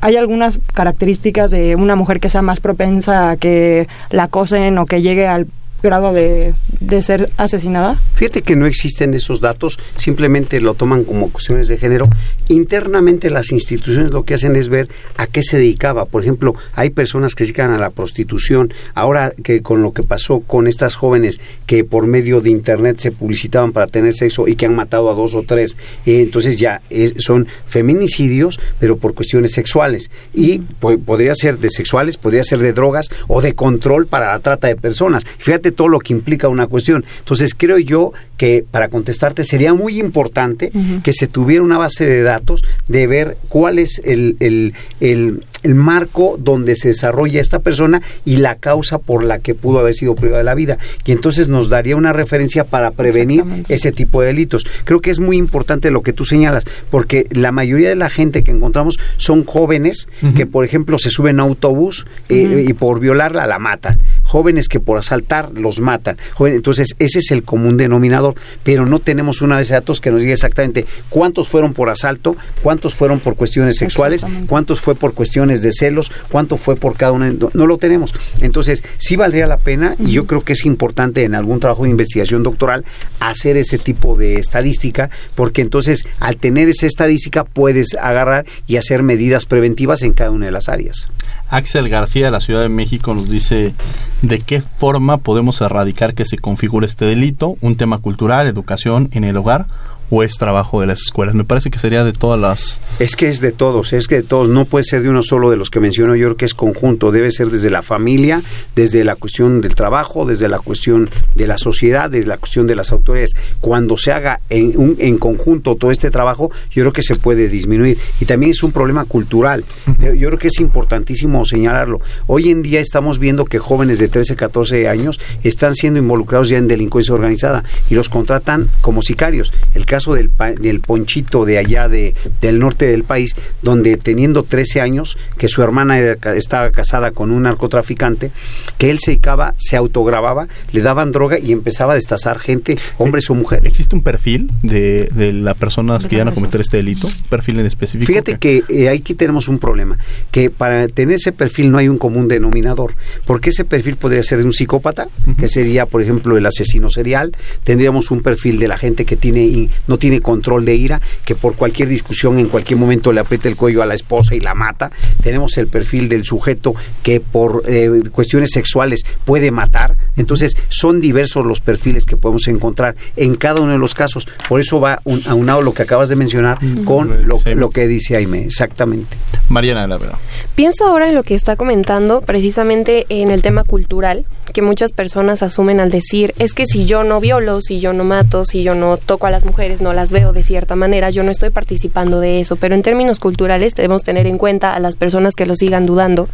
¿Hay algunas características de una mujer que sea más propensa a que la acosen o que llegue al grado de, de, ser asesinada? Fíjate que no existen esos datos, simplemente lo toman como cuestiones de género. Internamente las instituciones lo que hacen es ver a qué se dedicaba. Por ejemplo, hay personas que se dedican a la prostitución. Ahora que con lo que pasó con estas jóvenes que por medio de internet se publicitaban para tener sexo y que han matado a dos o tres, eh, entonces ya eh, son feminicidios, pero por cuestiones sexuales. Y po podría ser de sexuales, podría ser de drogas o de control para la trata de personas. Fíjate todo lo que implica una cuestión. Entonces, creo yo que para contestarte sería muy importante uh -huh. que se tuviera una base de datos de ver cuál es el, el, el, el, marco donde se desarrolla esta persona y la causa por la que pudo haber sido privada de la vida. Y entonces nos daría una referencia para prevenir ese tipo de delitos. Creo que es muy importante lo que tú señalas, porque la mayoría de la gente que encontramos son jóvenes uh -huh. que, por ejemplo, se suben a autobús eh, uh -huh. y por violarla la matan. Jóvenes que por asaltar los matan. Entonces, ese es el común denominador, pero no tenemos una base de datos que nos diga exactamente cuántos fueron por asalto, cuántos fueron por cuestiones sexuales, cuántos fue por cuestiones de celos, cuánto fue por cada una. No, no lo tenemos. Entonces, sí valdría la pena, y yo creo que es importante en algún trabajo de investigación doctoral hacer ese tipo de estadística, porque entonces, al tener esa estadística, puedes agarrar y hacer medidas preventivas en cada una de las áreas. Axel García de la Ciudad de México nos dice de qué forma podemos erradicar que se configure este delito, un tema cultural, educación en el hogar o es trabajo de las escuelas? Me parece que sería de todas las... Es que es de todos, es que de todos, no puede ser de uno solo de los que menciono yo, creo que es conjunto, debe ser desde la familia, desde la cuestión del trabajo, desde la cuestión de la sociedad, desde la cuestión de las autoridades. Cuando se haga en, un, en conjunto todo este trabajo, yo creo que se puede disminuir. Y también es un problema cultural. Yo, yo creo que es importantísimo señalarlo. Hoy en día estamos viendo que jóvenes de 13, 14 años están siendo involucrados ya en delincuencia organizada y los contratan como sicarios. El caso caso del, del Ponchito de allá de, del norte del país, donde teniendo 13 años, que su hermana era, estaba casada con un narcotraficante, que él se dedicaba, se autogrababa, le daban droga y empezaba a destazar gente, hombres o mujeres. ¿Existe un perfil de, de las personas que iban a cometer este delito? ¿Un perfil en específico? Fíjate que, que eh, aquí tenemos un problema, que para tener ese perfil no hay un común denominador, porque ese perfil podría ser de un psicópata, uh -huh. que sería, por ejemplo, el asesino serial, tendríamos un perfil de la gente que tiene no tiene control de ira, que por cualquier discusión en cualquier momento le aprieta el cuello a la esposa y la mata. Tenemos el perfil del sujeto que por eh, cuestiones sexuales puede matar. Entonces, son diversos los perfiles que podemos encontrar en cada uno de los casos. Por eso va un, aunado lo que acabas de mencionar mm. con lo, sí. lo, que dice Aime, exactamente. Mariana, la verdad. Pienso ahora en lo que está comentando, precisamente en el tema cultural, que muchas personas asumen al decir, es que si yo no violo, si yo no mato, si yo no toco a las mujeres, no las veo de cierta manera, yo no estoy participando de eso. Pero en términos culturales debemos tener en cuenta a las personas que lo sigan dudando,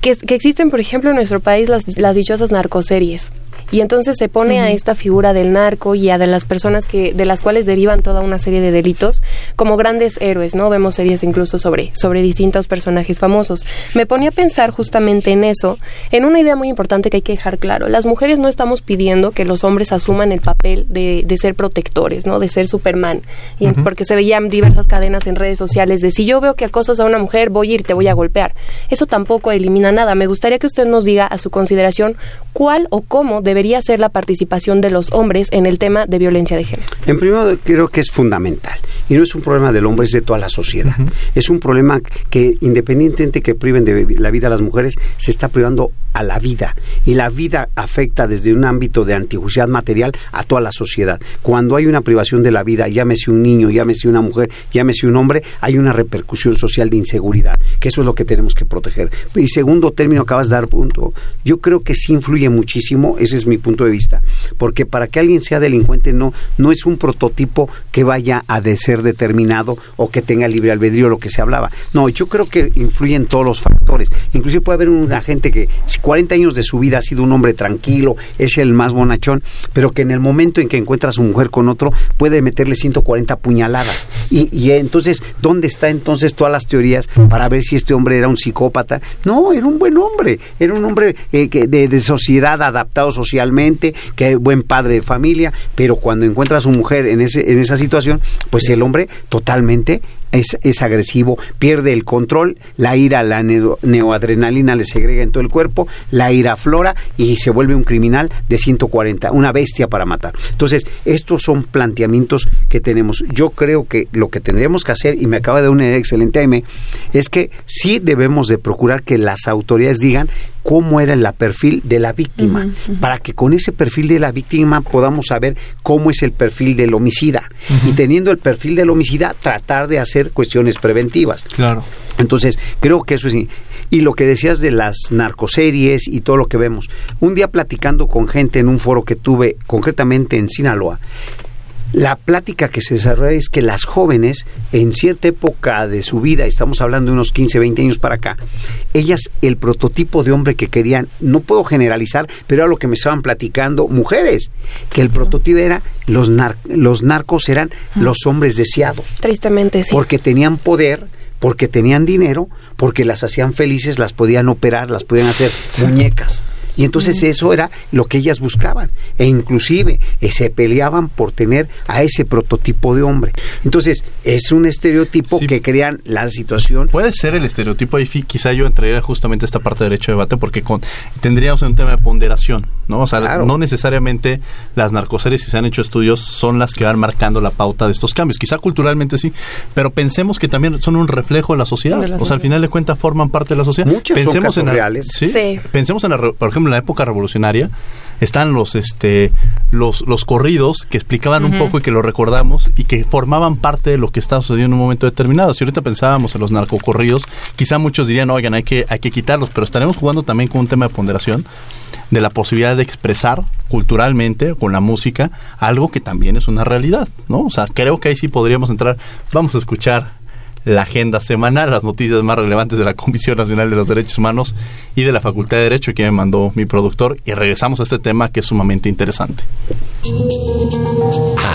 que, que existen, por ejemplo, en nuestro país las, las dichosas narcoseries. Y entonces se pone uh -huh. a esta figura del narco y a de las personas que de las cuales derivan toda una serie de delitos como grandes héroes, ¿no? Vemos series incluso sobre sobre distintos personajes famosos. Me ponía a pensar justamente en eso, en una idea muy importante que hay que dejar claro. Las mujeres no estamos pidiendo que los hombres asuman el papel de, de ser protectores, ¿no? De ser Superman. Y uh -huh. porque se veían diversas cadenas en redes sociales de si yo veo que acosas a una mujer, voy a ir, te voy a golpear. Eso tampoco elimina nada. Me gustaría que usted nos diga a su consideración cuál o cómo debe debería ser la participación de los hombres en el tema de violencia de género? En primer lugar, creo que es fundamental. Y no es un problema del hombre, es de toda la sociedad. Es un problema que, independientemente que priven de la vida a las mujeres, se está privando a la vida. Y la vida afecta desde un ámbito de antijuiciedad material a toda la sociedad. Cuando hay una privación de la vida, llámese un niño, llámese una mujer, llámese un hombre, hay una repercusión social de inseguridad, que eso es lo que tenemos que proteger. Y segundo término, acabas de dar punto. Yo creo que sí influye muchísimo, ese es mi punto de vista, porque para que alguien sea delincuente no, no es un prototipo que vaya a de ser determinado o que tenga libre albedrío, lo que se hablaba. No, yo creo que influyen todos los factores. Inclusive puede haber una gente que 40 años de su vida ha sido un hombre tranquilo, es el más bonachón, pero que en el momento en que encuentra a su mujer con otro puede meterle 140 puñaladas. Y, entonces, ¿dónde está entonces todas las teorías para ver si este hombre era un psicópata? No, era un buen hombre, era un hombre eh, de, de sociedad, adaptado socialmente, que buen padre de familia, pero cuando encuentra a su mujer en, ese, en esa situación, pues el hombre totalmente es, es, agresivo, pierde el control, la ira, la neoadrenalina le segrega en todo el cuerpo, la ira aflora y se vuelve un criminal de 140, una bestia para matar. Entonces, estos son planteamientos que tenemos. Yo creo que lo que tendríamos que hacer, y me acaba de dar una excelente, M, es que sí debemos de procurar que las autoridades digan cómo era el perfil de la víctima, uh -huh, uh -huh. para que con ese perfil de la víctima podamos saber cómo es el perfil del homicida. Uh -huh. Y teniendo el perfil del homicida, tratar de hacer cuestiones preventivas. Claro. Entonces, creo que eso es... Y lo que decías de las narcoseries y todo lo que vemos. Un día platicando con gente en un foro que tuve, concretamente en Sinaloa, la plática que se desarrolla es que las jóvenes, en cierta época de su vida, estamos hablando de unos 15, 20 años para acá, ellas, el prototipo de hombre que querían, no puedo generalizar, pero era lo que me estaban platicando, mujeres, que el prototipo era, los, nar los narcos eran los hombres deseados. Tristemente, sí. Porque tenían poder, porque tenían dinero, porque las hacían felices, las podían operar, las podían hacer muñecas. Y entonces eso era lo que ellas buscaban. E inclusive eh, se peleaban por tener a ese prototipo de hombre. Entonces es un estereotipo sí. que crean la situación. Puede ser el estereotipo, ahí quizá yo entraría justamente a esta parte de derecho de debate porque con, tendríamos un tema de ponderación. ¿No? O sea, claro. no necesariamente las narcoseries, si se han hecho estudios, son las que van marcando la pauta de estos cambios. Quizá culturalmente sí, pero pensemos que también son un reflejo de la sociedad. De la sociedad. O sea, al final de cuentas forman parte de la sociedad. Muchas pensemos son en la, reales. ¿sí? sí. Pensemos en la, por ejemplo, en la época revolucionaria están los este los los corridos que explicaban uh -huh. un poco y que lo recordamos y que formaban parte de lo que estaba sucediendo en un momento determinado. Si ahorita pensábamos en los narcocorridos, quizá muchos dirían, "Oigan, hay que hay que quitarlos", pero estaremos jugando también con un tema de ponderación de la posibilidad de expresar culturalmente con la música algo que también es una realidad, ¿no? O sea, creo que ahí sí podríamos entrar. Vamos a escuchar la agenda semanal, las noticias más relevantes de la Comisión Nacional de los Derechos Humanos y de la Facultad de Derecho que me mandó mi productor y regresamos a este tema que es sumamente interesante.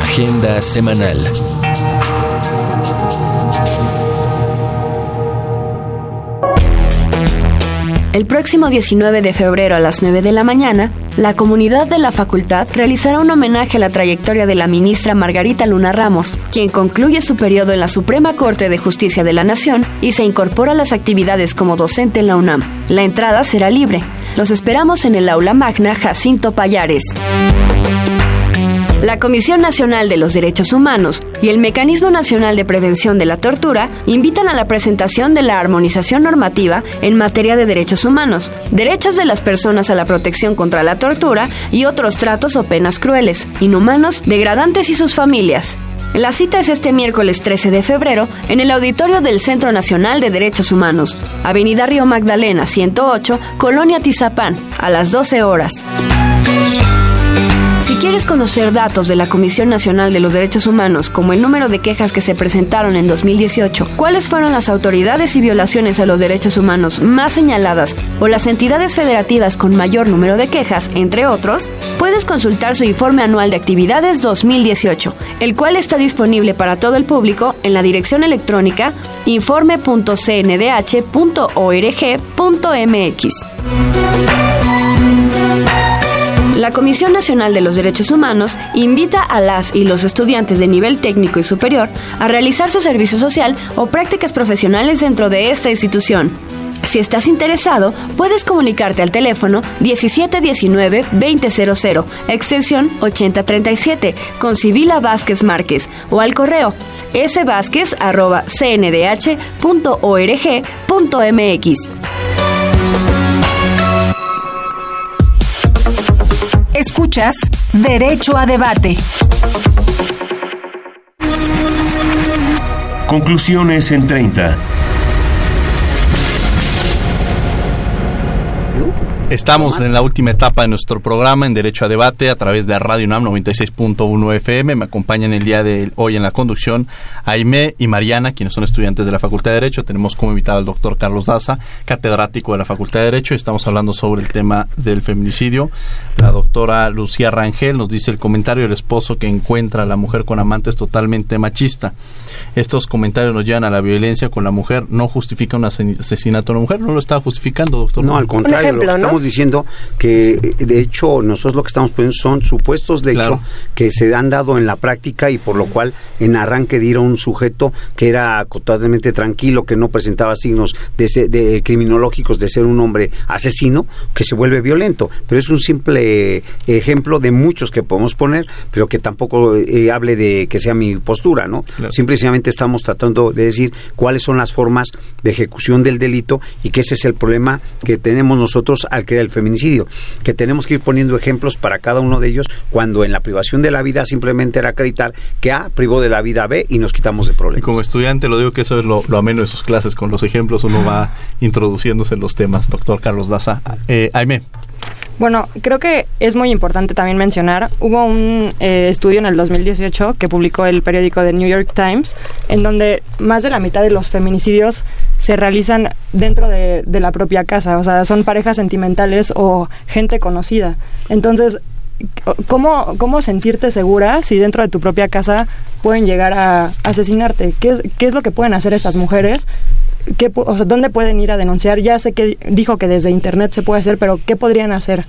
Agenda semanal. El próximo 19 de febrero a las 9 de la mañana, la comunidad de la facultad realizará un homenaje a la trayectoria de la ministra Margarita Luna Ramos, quien concluye su periodo en la Suprema Corte de Justicia de la Nación y se incorpora a las actividades como docente en la UNAM. La entrada será libre. Los esperamos en el aula magna Jacinto Payares. La Comisión Nacional de los Derechos Humanos y el Mecanismo Nacional de Prevención de la Tortura invitan a la presentación de la armonización normativa en materia de derechos humanos, derechos de las personas a la protección contra la tortura y otros tratos o penas crueles, inhumanos, degradantes y sus familias. La cita es este miércoles 13 de febrero en el auditorio del Centro Nacional de Derechos Humanos, Avenida Río Magdalena 108, Colonia Tizapán, a las 12 horas. Si quieres conocer datos de la Comisión Nacional de los Derechos Humanos, como el número de quejas que se presentaron en 2018, cuáles fueron las autoridades y violaciones a los derechos humanos más señaladas o las entidades federativas con mayor número de quejas, entre otros, puedes consultar su informe anual de actividades 2018, el cual está disponible para todo el público en la dirección electrónica informe.cndh.org.mx. La Comisión Nacional de los Derechos Humanos invita a las y los estudiantes de nivel técnico y superior a realizar su servicio social o prácticas profesionales dentro de esta institución. Si estás interesado, puedes comunicarte al teléfono 1719-2000, extensión 8037, con Sibila Vázquez Márquez, o al correo svázquez.cndh.org.mx. Escuchas Derecho a Debate. Conclusiones en 30. Estamos en la última etapa de nuestro programa en Derecho a Debate a través de Radio UNAM 96.1 FM. Me acompañan el día de hoy en la conducción Aime y Mariana, quienes son estudiantes de la Facultad de Derecho. Tenemos como invitado al doctor Carlos Daza, catedrático de la Facultad de Derecho. Estamos hablando sobre el tema del feminicidio. La doctora Lucía Rangel nos dice el comentario del esposo que encuentra a la mujer con amantes totalmente machista. Estos comentarios nos llevan a la violencia con la mujer. No justifica un asesinato a la mujer. No lo está justificando, doctor. No, al contrario. lo que estamos diciendo que, de hecho, nosotros lo que estamos poniendo son supuestos de hecho que se han dado en la práctica y por lo cual en arranque dieron un sujeto que era totalmente tranquilo, que no presentaba signos de, de criminológicos de ser un hombre asesino, que se vuelve violento. Pero es un simple ejemplo de muchos que podemos poner, pero que tampoco eh, hable de que sea mi postura, ¿no? Simplemente estamos tratando de decir cuáles son las formas de ejecución del delito y que ese es el problema que tenemos nosotros al crear el feminicidio, que tenemos que ir poniendo ejemplos para cada uno de ellos cuando en la privación de la vida simplemente era acreditar que A privó de la vida a B y nos quitamos de problemas. Y como estudiante lo digo que eso es lo, ameno de sus clases, con los ejemplos uno va introduciéndose en los temas, doctor Carlos Daza. Eh, Aime. Bueno, creo que es muy importante también mencionar, hubo un eh, estudio en el 2018 que publicó el periódico The New York Times, en donde más de la mitad de los feminicidios se realizan dentro de, de la propia casa, o sea, son parejas sentimentales o gente conocida. Entonces, ¿Cómo, ¿Cómo sentirte segura si dentro de tu propia casa pueden llegar a asesinarte? ¿Qué es, qué es lo que pueden hacer estas mujeres ¿Qué, o sea, ¿Dónde pueden ir a denunciar? Ya sé que dijo que desde Internet se puede hacer, pero ¿qué podrían hacer?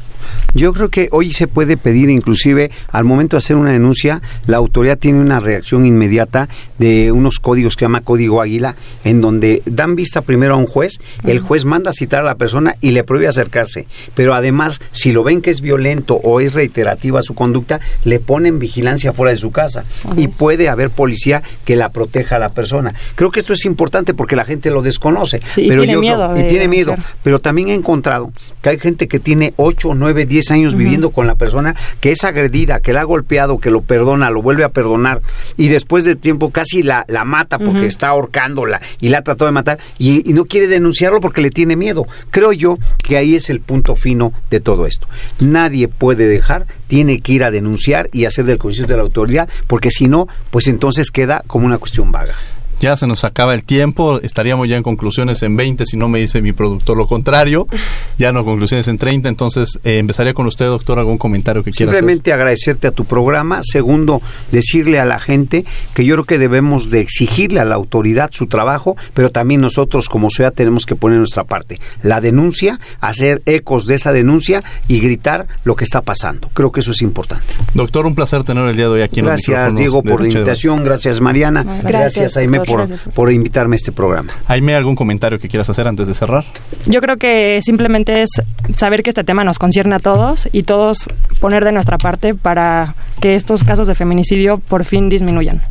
Yo creo que hoy se puede pedir, inclusive, al momento de hacer una denuncia, la autoridad tiene una reacción inmediata de unos códigos que llama Código Águila, en donde dan vista primero a un juez, el juez manda a citar a la persona y le prohíbe acercarse. Pero además, si lo ven que es violento o es reiterativa su conducta, le ponen vigilancia fuera de su casa. Y puede haber policía que la proteja a la persona. Creo que esto es importante porque la gente lo desconoce. pero tiene yo, miedo y tiene miedo. Pero también he encontrado que hay gente que tiene 8, 9, 10 años viviendo con la persona que es agredida, que la ha golpeado, que lo perdona, lo vuelve a perdonar y después de tiempo casi la, la mata porque está ahorcándola y la trató de matar y, no quiere denunciarlo porque le tiene miedo. Creo yo que ahí es el punto fino de todo esto. Nadie puede dejar, tiene que ir a denunciar y hacer del juicio de la autoridad porque si no, pues entonces queda como una cuestión vaga. Ya se nos acaba el tiempo, estaríamos ya en conclusiones en 20 si no me dice mi productor lo contrario, ya no conclusiones en 30, entonces eh, empezaría con usted, doctor, algún comentario que quiera Simplemente agradecerte a tu programa, segundo, decirle a la gente que yo creo que debemos de exigirle a la autoridad su trabajo, pero también nosotros como ciudad tenemos que poner nuestra parte, la denuncia, hacer ecos de esa denuncia y gritar lo que está pasando. Creo que eso es importante. Doctor, un placer tener el día de hoy aquí en Gracias, Diego, por la invitación, gracias, Mariana, gracias, gracias Jaime por, invitarme a este programa. Jaime, ¿algún comentario que quieras hacer antes de cerrar? Yo creo que simplemente es saber que este tema nos concierne a todos y todos poner de nuestra parte para que estos casos de feminicidio por fin disminuyan.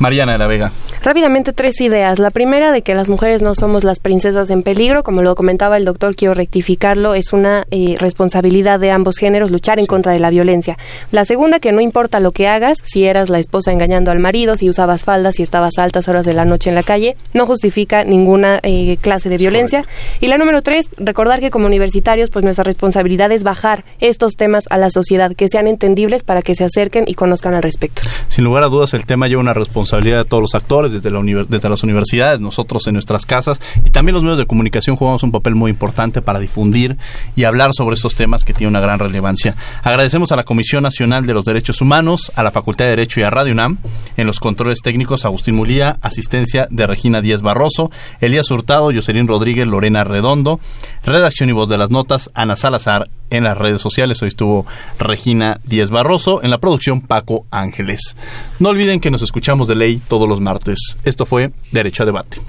Mariana de la Vega. Rápidamente tres ideas. La primera de que las mujeres no somos las princesas en peligro, como lo comentaba el doctor, quiero rectificarlo, es una eh, responsabilidad de ambos géneros luchar en contra de la violencia. La segunda, que no importa lo que hagas, si eras la esposa engañando al marido, si usabas faldas, si estabas a altas horas de la noche en la calle, no justifica ninguna eh, clase de violencia. Y la número tres, recordar que como universitarios, pues nuestra responsabilidad es bajar estos temas a la sociedad, que sean entendibles para que se acerquen y conozcan al respecto. Sin lugar a dudas, el tema lleva una responsabilidad de todos los actores, desde, la desde las universidades, nosotros en nuestras casas y también los medios de comunicación jugamos un papel muy importante para difundir y hablar sobre estos temas que tienen una gran relevancia. Agradecemos a la Comisión Nacional de los Derechos Humanos, a la Facultad de Derecho y a Radio UNAM, en los controles técnicos Agustín Mulía, asistencia de Regina Díaz Barroso, Elías Hurtado, Jocelyn Rodríguez, Lorena Redondo, redacción y voz de las notas, Ana Salazar en las redes sociales. Hoy estuvo Regina Díez Barroso, en la producción Paco Ángeles. No olviden que nos escuchamos de ley todos los martes. Esto fue Derecho a Debate.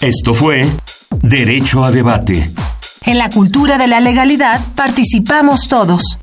Esto fue Derecho a Debate. En la cultura de la legalidad participamos todos.